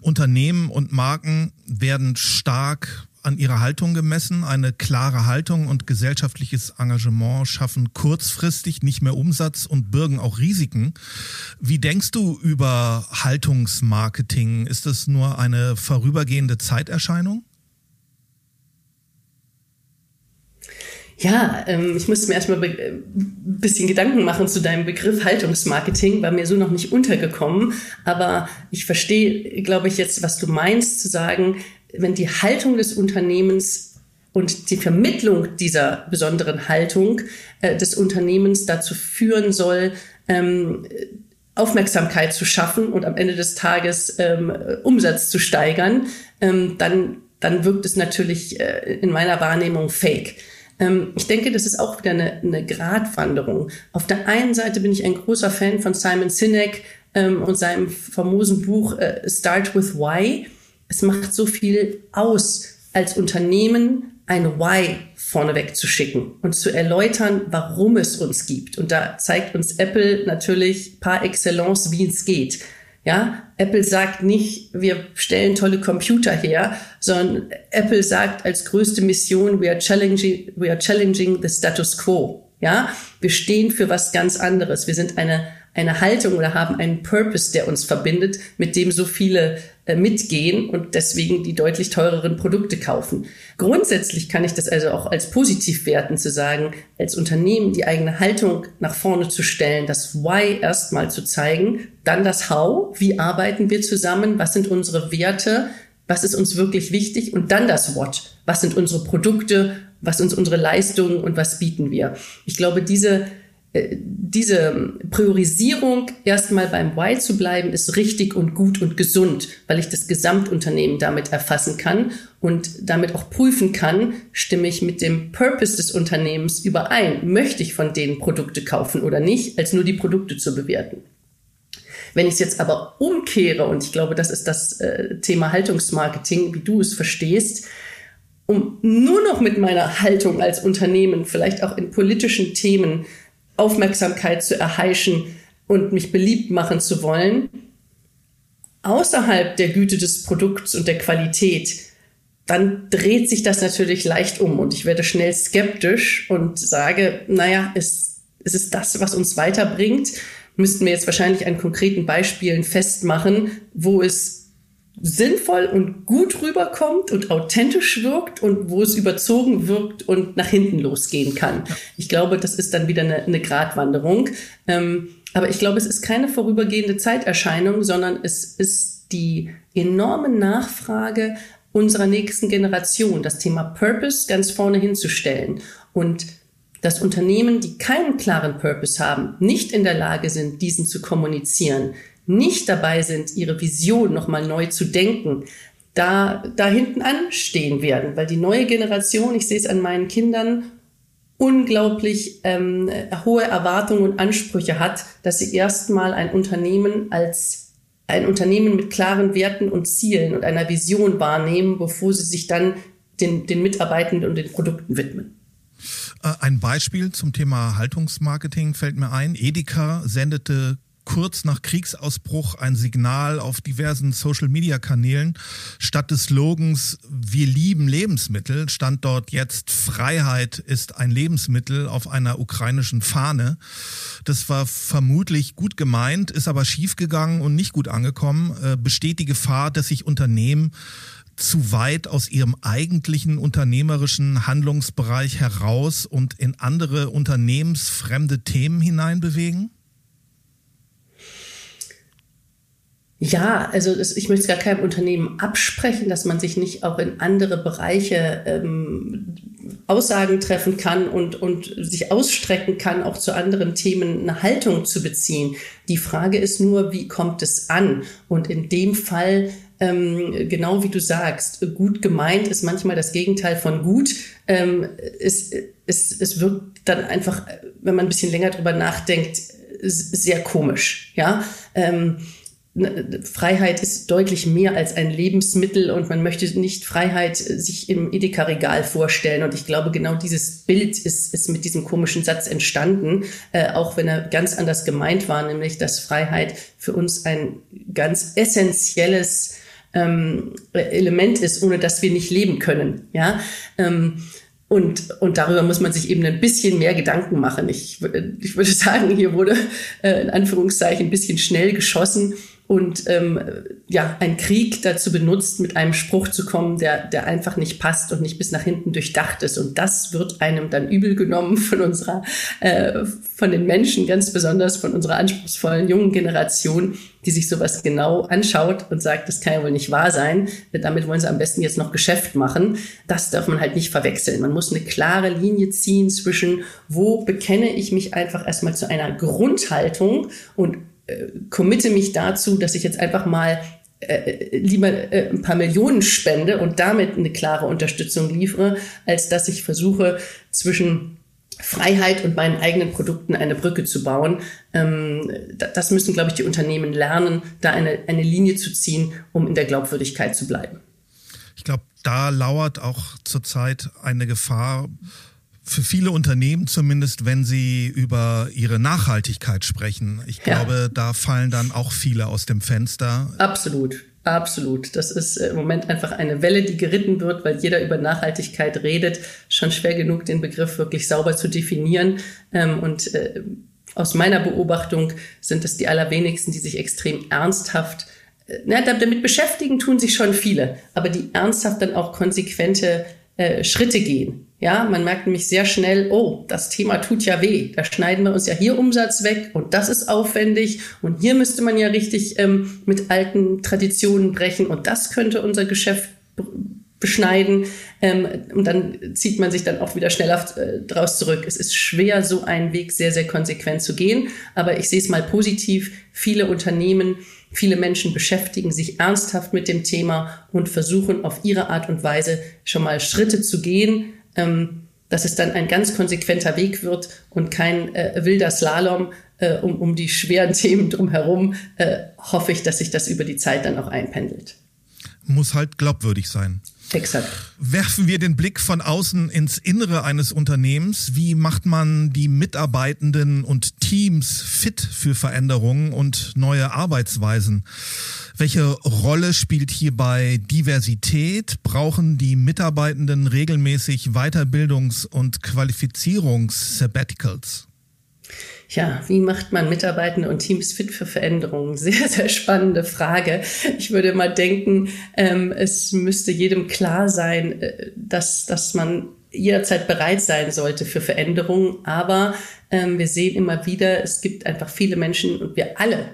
Unternehmen und Marken werden stark an ihrer Haltung gemessen. Eine klare Haltung und gesellschaftliches Engagement schaffen kurzfristig nicht mehr Umsatz und bürgen auch Risiken. Wie denkst du über Haltungsmarketing? Ist das nur eine vorübergehende Zeiterscheinung? Ja, ähm, ich musste mir erstmal ein äh, bisschen Gedanken machen zu deinem Begriff Haltungsmarketing, war mir so noch nicht untergekommen. Aber ich verstehe, glaube ich, jetzt, was du meinst, zu sagen, wenn die Haltung des Unternehmens und die Vermittlung dieser besonderen Haltung äh, des Unternehmens dazu führen soll, ähm, Aufmerksamkeit zu schaffen und am Ende des Tages ähm, Umsatz zu steigern, ähm, dann, dann wirkt es natürlich äh, in meiner Wahrnehmung fake. Ähm, ich denke, das ist auch wieder eine, eine Gratwanderung. Auf der einen Seite bin ich ein großer Fan von Simon Sinek ähm, und seinem famosen Buch äh, Start with Why es macht so viel aus, als Unternehmen ein Why vorneweg zu schicken und zu erläutern, warum es uns gibt. Und da zeigt uns Apple natürlich par excellence, wie es geht. Ja, Apple sagt nicht, wir stellen tolle Computer her, sondern Apple sagt als größte Mission, we are challenging, we are challenging the status quo. Ja, wir stehen für was ganz anderes. Wir sind eine, eine Haltung oder haben einen Purpose, der uns verbindet, mit dem so viele mitgehen und deswegen die deutlich teureren Produkte kaufen. Grundsätzlich kann ich das also auch als positiv werten, zu sagen, als Unternehmen die eigene Haltung nach vorne zu stellen, das Why erstmal zu zeigen, dann das How, wie arbeiten wir zusammen, was sind unsere Werte, was ist uns wirklich wichtig und dann das What, was sind unsere Produkte, was sind unsere Leistungen und was bieten wir. Ich glaube, diese äh, diese Priorisierung erstmal beim Why zu bleiben, ist richtig und gut und gesund, weil ich das Gesamtunternehmen damit erfassen kann und damit auch prüfen kann, stimme ich mit dem Purpose des Unternehmens überein, möchte ich von denen Produkte kaufen oder nicht, als nur die Produkte zu bewerten. Wenn ich es jetzt aber umkehre, und ich glaube, das ist das äh, Thema Haltungsmarketing, wie du es verstehst, um nur noch mit meiner Haltung als Unternehmen, vielleicht auch in politischen Themen, Aufmerksamkeit zu erheischen und mich beliebt machen zu wollen, außerhalb der Güte des Produkts und der Qualität, dann dreht sich das natürlich leicht um und ich werde schnell skeptisch und sage, naja, ist, ist es das, was uns weiterbringt? Müssten wir jetzt wahrscheinlich an konkreten Beispielen festmachen, wo es sinnvoll und gut rüberkommt und authentisch wirkt und wo es überzogen wirkt und nach hinten losgehen kann. Ich glaube, das ist dann wieder eine, eine Gratwanderung. Ähm, aber ich glaube, es ist keine vorübergehende Zeiterscheinung, sondern es ist die enorme Nachfrage unserer nächsten Generation, das Thema Purpose ganz vorne hinzustellen. Und dass Unternehmen, die keinen klaren Purpose haben, nicht in der Lage sind, diesen zu kommunizieren, nicht dabei sind, ihre Vision nochmal neu zu denken, da, da hinten anstehen werden, weil die neue Generation, ich sehe es an meinen Kindern, unglaublich ähm, hohe Erwartungen und Ansprüche hat, dass sie erstmal ein Unternehmen als ein Unternehmen mit klaren Werten und Zielen und einer Vision wahrnehmen, bevor sie sich dann den, den Mitarbeitenden und den Produkten widmen. Äh, ein Beispiel zum Thema Haltungsmarketing fällt mir ein. Edeka sendete kurz nach Kriegsausbruch ein Signal auf diversen Social-Media-Kanälen. Statt des Slogans Wir lieben Lebensmittel stand dort jetzt Freiheit ist ein Lebensmittel auf einer ukrainischen Fahne. Das war vermutlich gut gemeint, ist aber schiefgegangen und nicht gut angekommen. Äh, besteht die Gefahr, dass sich Unternehmen zu weit aus ihrem eigentlichen unternehmerischen Handlungsbereich heraus und in andere unternehmensfremde Themen hineinbewegen? Ja, also das, ich möchte es gar keinem Unternehmen absprechen, dass man sich nicht auch in andere Bereiche ähm, Aussagen treffen kann und, und sich ausstrecken kann, auch zu anderen Themen eine Haltung zu beziehen. Die Frage ist nur, wie kommt es an? Und in dem Fall ähm, genau wie du sagst, gut gemeint ist manchmal das Gegenteil von gut. Ähm, es, es, es wirkt dann einfach, wenn man ein bisschen länger drüber nachdenkt, sehr komisch. Ja. Ähm, Freiheit ist deutlich mehr als ein Lebensmittel und man möchte nicht Freiheit äh, sich im Edeka-Regal vorstellen. Und ich glaube, genau dieses Bild ist, ist mit diesem komischen Satz entstanden, äh, auch wenn er ganz anders gemeint war, nämlich dass Freiheit für uns ein ganz essentielles ähm, Element ist, ohne dass wir nicht leben können. Ja. Ähm, und, und darüber muss man sich eben ein bisschen mehr Gedanken machen. Ich, ich würde sagen, hier wurde äh, in Anführungszeichen ein bisschen schnell geschossen und ähm, ja, ein Krieg dazu benutzt, mit einem Spruch zu kommen, der, der einfach nicht passt und nicht bis nach hinten durchdacht ist. Und das wird einem dann übel genommen von unserer, äh, von den Menschen, ganz besonders von unserer anspruchsvollen jungen Generation, die sich sowas genau anschaut und sagt, das kann ja wohl nicht wahr sein. Damit wollen sie am besten jetzt noch Geschäft machen. Das darf man halt nicht verwechseln. Man muss eine klare Linie ziehen zwischen, wo bekenne ich mich einfach erstmal zu einer Grundhaltung und äh, committe mich dazu, dass ich jetzt einfach mal äh, lieber äh, ein paar Millionen spende und damit eine klare Unterstützung liefere, als dass ich versuche, zwischen Freiheit und meinen eigenen Produkten eine Brücke zu bauen. Ähm, das müssen, glaube ich, die Unternehmen lernen, da eine, eine Linie zu ziehen, um in der Glaubwürdigkeit zu bleiben. Ich glaube, da lauert auch zurzeit eine Gefahr, für viele Unternehmen zumindest, wenn sie über ihre Nachhaltigkeit sprechen. Ich glaube, ja. da fallen dann auch viele aus dem Fenster. Absolut. Absolut. Das ist äh, im Moment einfach eine Welle, die geritten wird, weil jeder über Nachhaltigkeit redet. Schon schwer genug, den Begriff wirklich sauber zu definieren. Ähm, und äh, aus meiner Beobachtung sind es die allerwenigsten, die sich extrem ernsthaft äh, na, damit beschäftigen, tun sich schon viele, aber die ernsthaft dann auch konsequente Schritte gehen. Ja, man merkt nämlich sehr schnell, oh, das Thema tut ja weh. Da schneiden wir uns ja hier Umsatz weg und das ist aufwendig und hier müsste man ja richtig ähm, mit alten Traditionen brechen und das könnte unser Geschäft beschneiden ähm, und dann zieht man sich dann auch wieder schneller äh, draus zurück. Es ist schwer, so einen Weg sehr, sehr konsequent zu gehen, aber ich sehe es mal positiv. Viele Unternehmen, viele Menschen beschäftigen sich ernsthaft mit dem Thema und versuchen auf ihre Art und Weise schon mal Schritte zu gehen, ähm, dass es dann ein ganz konsequenter Weg wird und kein äh, wilder Slalom äh, um, um die schweren Themen drumherum, äh, hoffe ich, dass sich das über die Zeit dann auch einpendelt. Muss halt glaubwürdig sein. Exakt. Werfen wir den Blick von außen ins Innere eines Unternehmens. Wie macht man die Mitarbeitenden und Teams fit für Veränderungen und neue Arbeitsweisen? Welche Rolle spielt hierbei Diversität? Brauchen die Mitarbeitenden regelmäßig Weiterbildungs- und Qualifizierungs-Sabbaticals? Ja, wie macht man Mitarbeitende und Teams fit für Veränderungen? Sehr, sehr spannende Frage. Ich würde mal denken, ähm, es müsste jedem klar sein, äh, dass, dass man jederzeit bereit sein sollte für Veränderungen. Aber ähm, wir sehen immer wieder, es gibt einfach viele Menschen und wir alle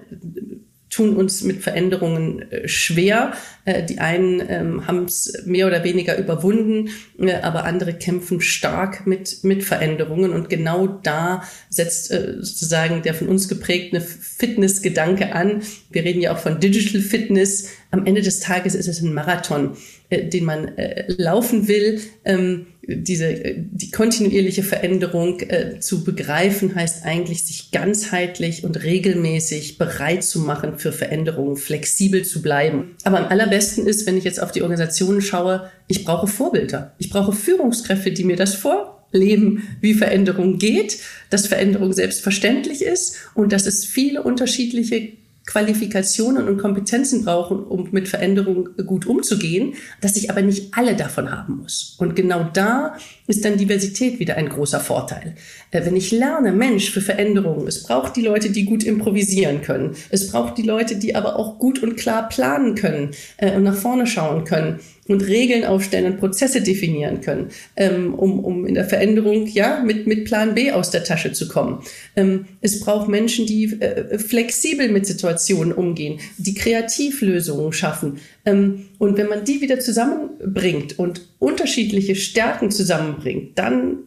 tun uns mit Veränderungen äh, schwer. Äh, die einen ähm, haben es mehr oder weniger überwunden, äh, aber andere kämpfen stark mit, mit Veränderungen. Und genau da setzt sozusagen der von uns geprägte Fitnessgedanke an. Wir reden ja auch von Digital Fitness. Am Ende des Tages ist es ein Marathon, den man laufen will. Ähm, diese, die kontinuierliche Veränderung äh, zu begreifen, heißt eigentlich, sich ganzheitlich und regelmäßig bereit zu machen für Veränderungen, flexibel zu bleiben. Aber am allerbesten ist, wenn ich jetzt auf die Organisationen schaue, ich brauche Vorbilder. Ich brauche Führungskräfte, die mir das vor leben, wie Veränderung geht, dass Veränderung selbstverständlich ist und dass es viele unterschiedliche Qualifikationen und Kompetenzen brauchen, um mit Veränderungen gut umzugehen, dass ich aber nicht alle davon haben muss. Und genau da ist dann Diversität wieder ein großer Vorteil. Äh, wenn ich lerne, Mensch, für Veränderungen, es braucht die Leute, die gut improvisieren können. Es braucht die Leute, die aber auch gut und klar planen können äh, und nach vorne schauen können und Regeln aufstellen und Prozesse definieren können, ähm, um, um in der Veränderung ja mit, mit Plan B aus der Tasche zu kommen. Ähm, es braucht Menschen, die äh, flexibel mit Situationen umgehen, die Kreativlösungen schaffen. Ähm, und wenn man die wieder zusammenbringt und unterschiedliche Stärken zusammenbringt, dann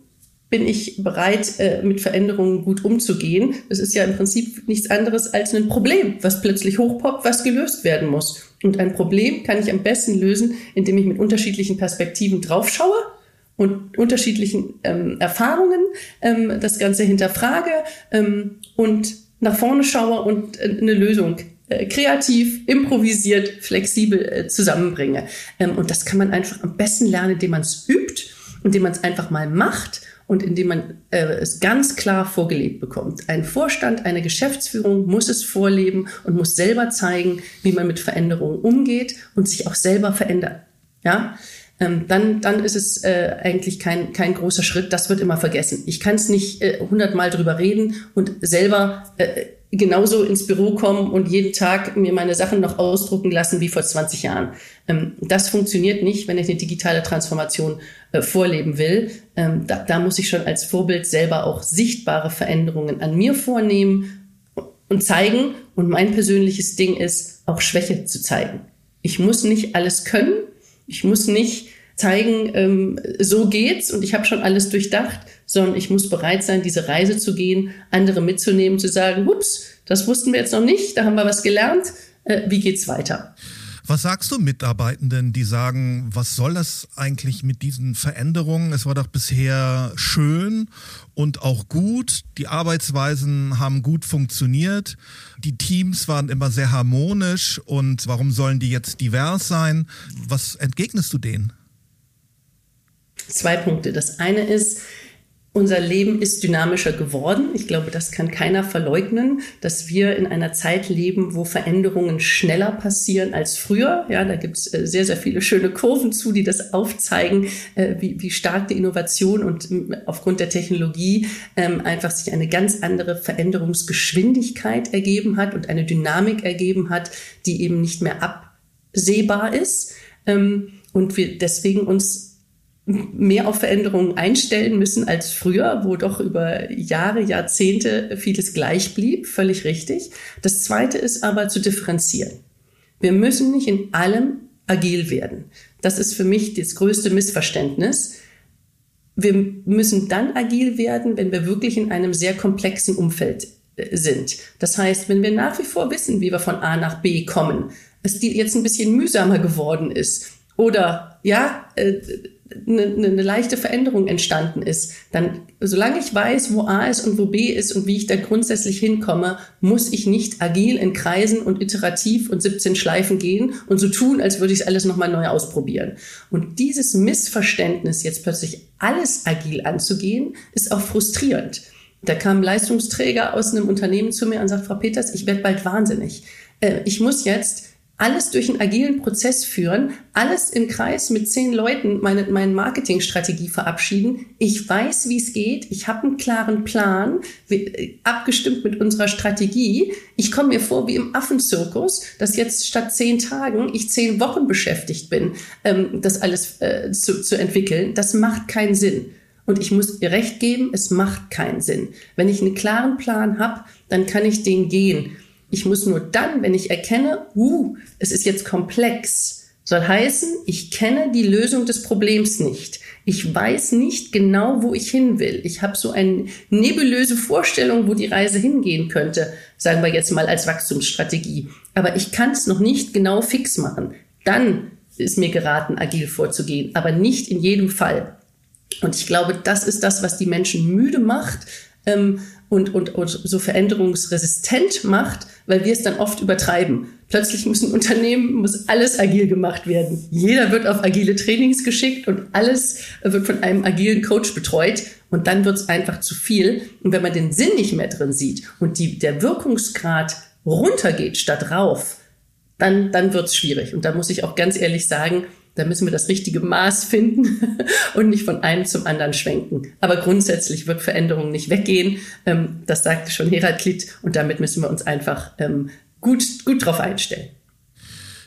bin ich bereit, äh, mit Veränderungen gut umzugehen. Das ist ja im Prinzip nichts anderes als ein Problem, was plötzlich hochpoppt, was gelöst werden muss. Und ein Problem kann ich am besten lösen, indem ich mit unterschiedlichen Perspektiven draufschaue und unterschiedlichen ähm, Erfahrungen ähm, das Ganze hinterfrage ähm, und nach vorne schaue und äh, eine Lösung äh, kreativ, improvisiert, flexibel äh, zusammenbringe. Ähm, und das kann man einfach am besten lernen, indem man es übt, indem man es einfach mal macht und indem man äh, es ganz klar vorgelebt bekommt. Ein Vorstand, eine Geschäftsführung muss es vorleben und muss selber zeigen, wie man mit Veränderungen umgeht und sich auch selber verändert. Ja, ähm, dann, dann ist es äh, eigentlich kein, kein großer Schritt. Das wird immer vergessen. Ich kann es nicht äh, hundertmal äh, drüber reden und selber äh, genauso ins Büro kommen und jeden Tag mir meine Sachen noch ausdrucken lassen wie vor 20 Jahren. Ähm, das funktioniert nicht, wenn ich eine digitale Transformation äh, vorleben will. Ähm, da, da muss ich schon als Vorbild selber auch sichtbare Veränderungen an mir vornehmen und zeigen. Und mein persönliches Ding ist, auch Schwäche zu zeigen. Ich muss nicht alles können. Ich muss nicht zeigen, ähm, so geht's und ich habe schon alles durchdacht, sondern ich muss bereit sein, diese Reise zu gehen, andere mitzunehmen, zu sagen, ups, das wussten wir jetzt noch nicht, da haben wir was gelernt, äh, wie geht's weiter? Was sagst du Mitarbeitenden, die sagen, was soll das eigentlich mit diesen Veränderungen? Es war doch bisher schön und auch gut. Die Arbeitsweisen haben gut funktioniert. Die Teams waren immer sehr harmonisch. Und warum sollen die jetzt divers sein? Was entgegnest du denen? Zwei Punkte. Das eine ist, unser Leben ist dynamischer geworden. Ich glaube, das kann keiner verleugnen, dass wir in einer Zeit leben, wo Veränderungen schneller passieren als früher. Ja, da gibt es äh, sehr, sehr viele schöne Kurven zu, die das aufzeigen, äh, wie, wie stark die Innovation und aufgrund der Technologie ähm, einfach sich eine ganz andere Veränderungsgeschwindigkeit ergeben hat und eine Dynamik ergeben hat, die eben nicht mehr absehbar ist. Ähm, und wir deswegen uns mehr auf Veränderungen einstellen müssen als früher, wo doch über Jahre, Jahrzehnte vieles gleich blieb, völlig richtig. Das Zweite ist aber zu differenzieren. Wir müssen nicht in allem agil werden. Das ist für mich das größte Missverständnis. Wir müssen dann agil werden, wenn wir wirklich in einem sehr komplexen Umfeld äh, sind. Das heißt, wenn wir nach wie vor wissen, wie wir von A nach B kommen, es jetzt ein bisschen mühsamer geworden ist oder ja, äh, eine, eine leichte Veränderung entstanden ist, dann, solange ich weiß, wo A ist und wo B ist und wie ich da grundsätzlich hinkomme, muss ich nicht agil in Kreisen und iterativ und 17 Schleifen gehen und so tun, als würde ich es alles nochmal neu ausprobieren. Und dieses Missverständnis, jetzt plötzlich alles agil anzugehen, ist auch frustrierend. Da kam ein Leistungsträger aus einem Unternehmen zu mir und sagt, Frau Peters, ich werde bald wahnsinnig. Äh, ich muss jetzt alles durch einen agilen Prozess führen, alles im Kreis mit zehn Leuten meine, meine Marketingstrategie verabschieden. Ich weiß, wie es geht. Ich habe einen klaren Plan, äh, abgestimmt mit unserer Strategie. Ich komme mir vor wie im Affenzirkus, dass jetzt statt zehn Tagen ich zehn Wochen beschäftigt bin, ähm, das alles äh, zu, zu entwickeln. Das macht keinen Sinn. Und ich muss ihr recht geben, es macht keinen Sinn. Wenn ich einen klaren Plan habe, dann kann ich den gehen. Ich muss nur dann, wenn ich erkenne, uh, es ist jetzt komplex, soll heißen, ich kenne die Lösung des Problems nicht. Ich weiß nicht genau, wo ich hin will. Ich habe so eine nebulöse Vorstellung, wo die Reise hingehen könnte, sagen wir jetzt mal als Wachstumsstrategie. Aber ich kann es noch nicht genau fix machen. Dann ist mir geraten, agil vorzugehen, aber nicht in jedem Fall. Und ich glaube, das ist das, was die Menschen müde macht, ähm, und, und, und so veränderungsresistent macht, weil wir es dann oft übertreiben. Plötzlich müssen Unternehmen, muss alles agil gemacht werden. Jeder wird auf agile Trainings geschickt und alles wird von einem agilen Coach betreut. Und dann wird es einfach zu viel. Und wenn man den Sinn nicht mehr drin sieht und die, der Wirkungsgrad runtergeht statt rauf, dann, dann wird es schwierig. Und da muss ich auch ganz ehrlich sagen, da müssen wir das richtige Maß finden und nicht von einem zum anderen schwenken. Aber grundsätzlich wird Veränderung nicht weggehen. Ähm, das sagte schon Heraklit und damit müssen wir uns einfach ähm, gut, gut drauf einstellen.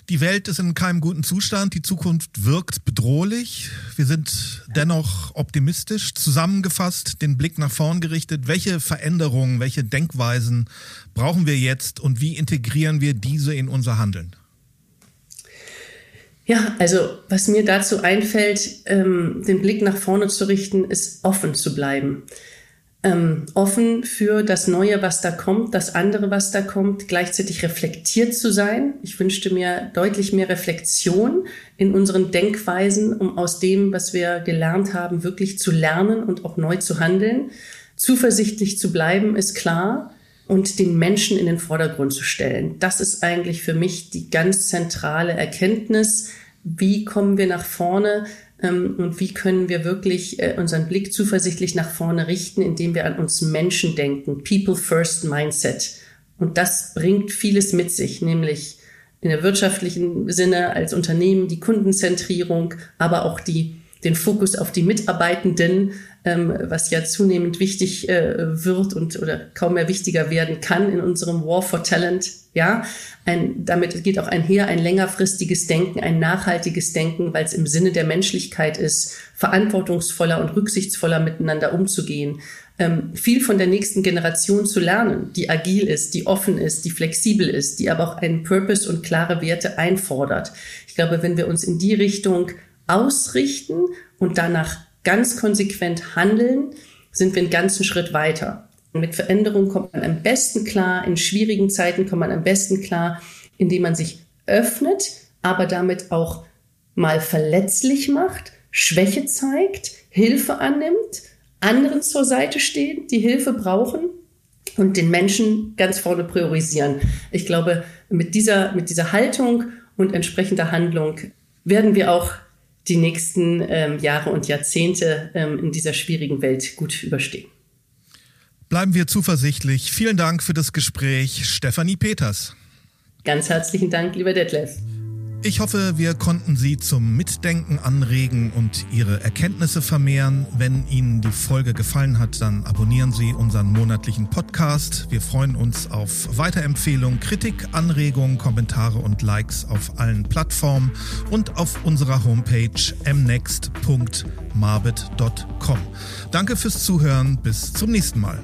Die Welt ist in keinem guten Zustand, die Zukunft wirkt bedrohlich. Wir sind dennoch optimistisch. Zusammengefasst, den Blick nach vorn gerichtet. Welche Veränderungen, welche Denkweisen brauchen wir jetzt und wie integrieren wir diese in unser Handeln? Ja, also was mir dazu einfällt, ähm, den Blick nach vorne zu richten, ist offen zu bleiben. Ähm, offen für das Neue, was da kommt, das andere, was da kommt, gleichzeitig reflektiert zu sein. Ich wünschte mir deutlich mehr Reflexion in unseren Denkweisen, um aus dem, was wir gelernt haben, wirklich zu lernen und auch neu zu handeln. Zuversichtlich zu bleiben, ist klar und den Menschen in den Vordergrund zu stellen. Das ist eigentlich für mich die ganz zentrale Erkenntnis. Wie kommen wir nach vorne ähm, und wie können wir wirklich äh, unseren Blick zuversichtlich nach vorne richten, indem wir an uns Menschen denken. People First Mindset. Und das bringt vieles mit sich, nämlich in der wirtschaftlichen Sinne als Unternehmen die Kundenzentrierung, aber auch die den Fokus auf die Mitarbeitenden, ähm, was ja zunehmend wichtig äh, wird und oder kaum mehr wichtiger werden kann in unserem War for Talent. Ja, ein, damit geht auch einher ein längerfristiges Denken, ein nachhaltiges Denken, weil es im Sinne der Menschlichkeit ist, verantwortungsvoller und rücksichtsvoller miteinander umzugehen. Ähm, viel von der nächsten Generation zu lernen, die agil ist, die offen ist, die flexibel ist, die aber auch einen Purpose und klare Werte einfordert. Ich glaube, wenn wir uns in die Richtung ausrichten und danach ganz konsequent handeln, sind wir einen ganzen Schritt weiter. Und mit Veränderung kommt man am besten klar, in schwierigen Zeiten kommt man am besten klar, indem man sich öffnet, aber damit auch mal verletzlich macht, Schwäche zeigt, Hilfe annimmt, anderen zur Seite steht, die Hilfe brauchen und den Menschen ganz vorne priorisieren. Ich glaube, mit dieser, mit dieser Haltung und entsprechender Handlung werden wir auch die nächsten ähm, Jahre und Jahrzehnte ähm, in dieser schwierigen Welt gut überstehen. Bleiben wir zuversichtlich. Vielen Dank für das Gespräch, Stefanie Peters. Ganz herzlichen Dank, lieber Detlef. Ich hoffe, wir konnten Sie zum Mitdenken anregen und Ihre Erkenntnisse vermehren. Wenn Ihnen die Folge gefallen hat, dann abonnieren Sie unseren monatlichen Podcast. Wir freuen uns auf Weiterempfehlungen, Kritik, Anregungen, Kommentare und Likes auf allen Plattformen und auf unserer Homepage mnext.marbit.com. Danke fürs Zuhören. Bis zum nächsten Mal.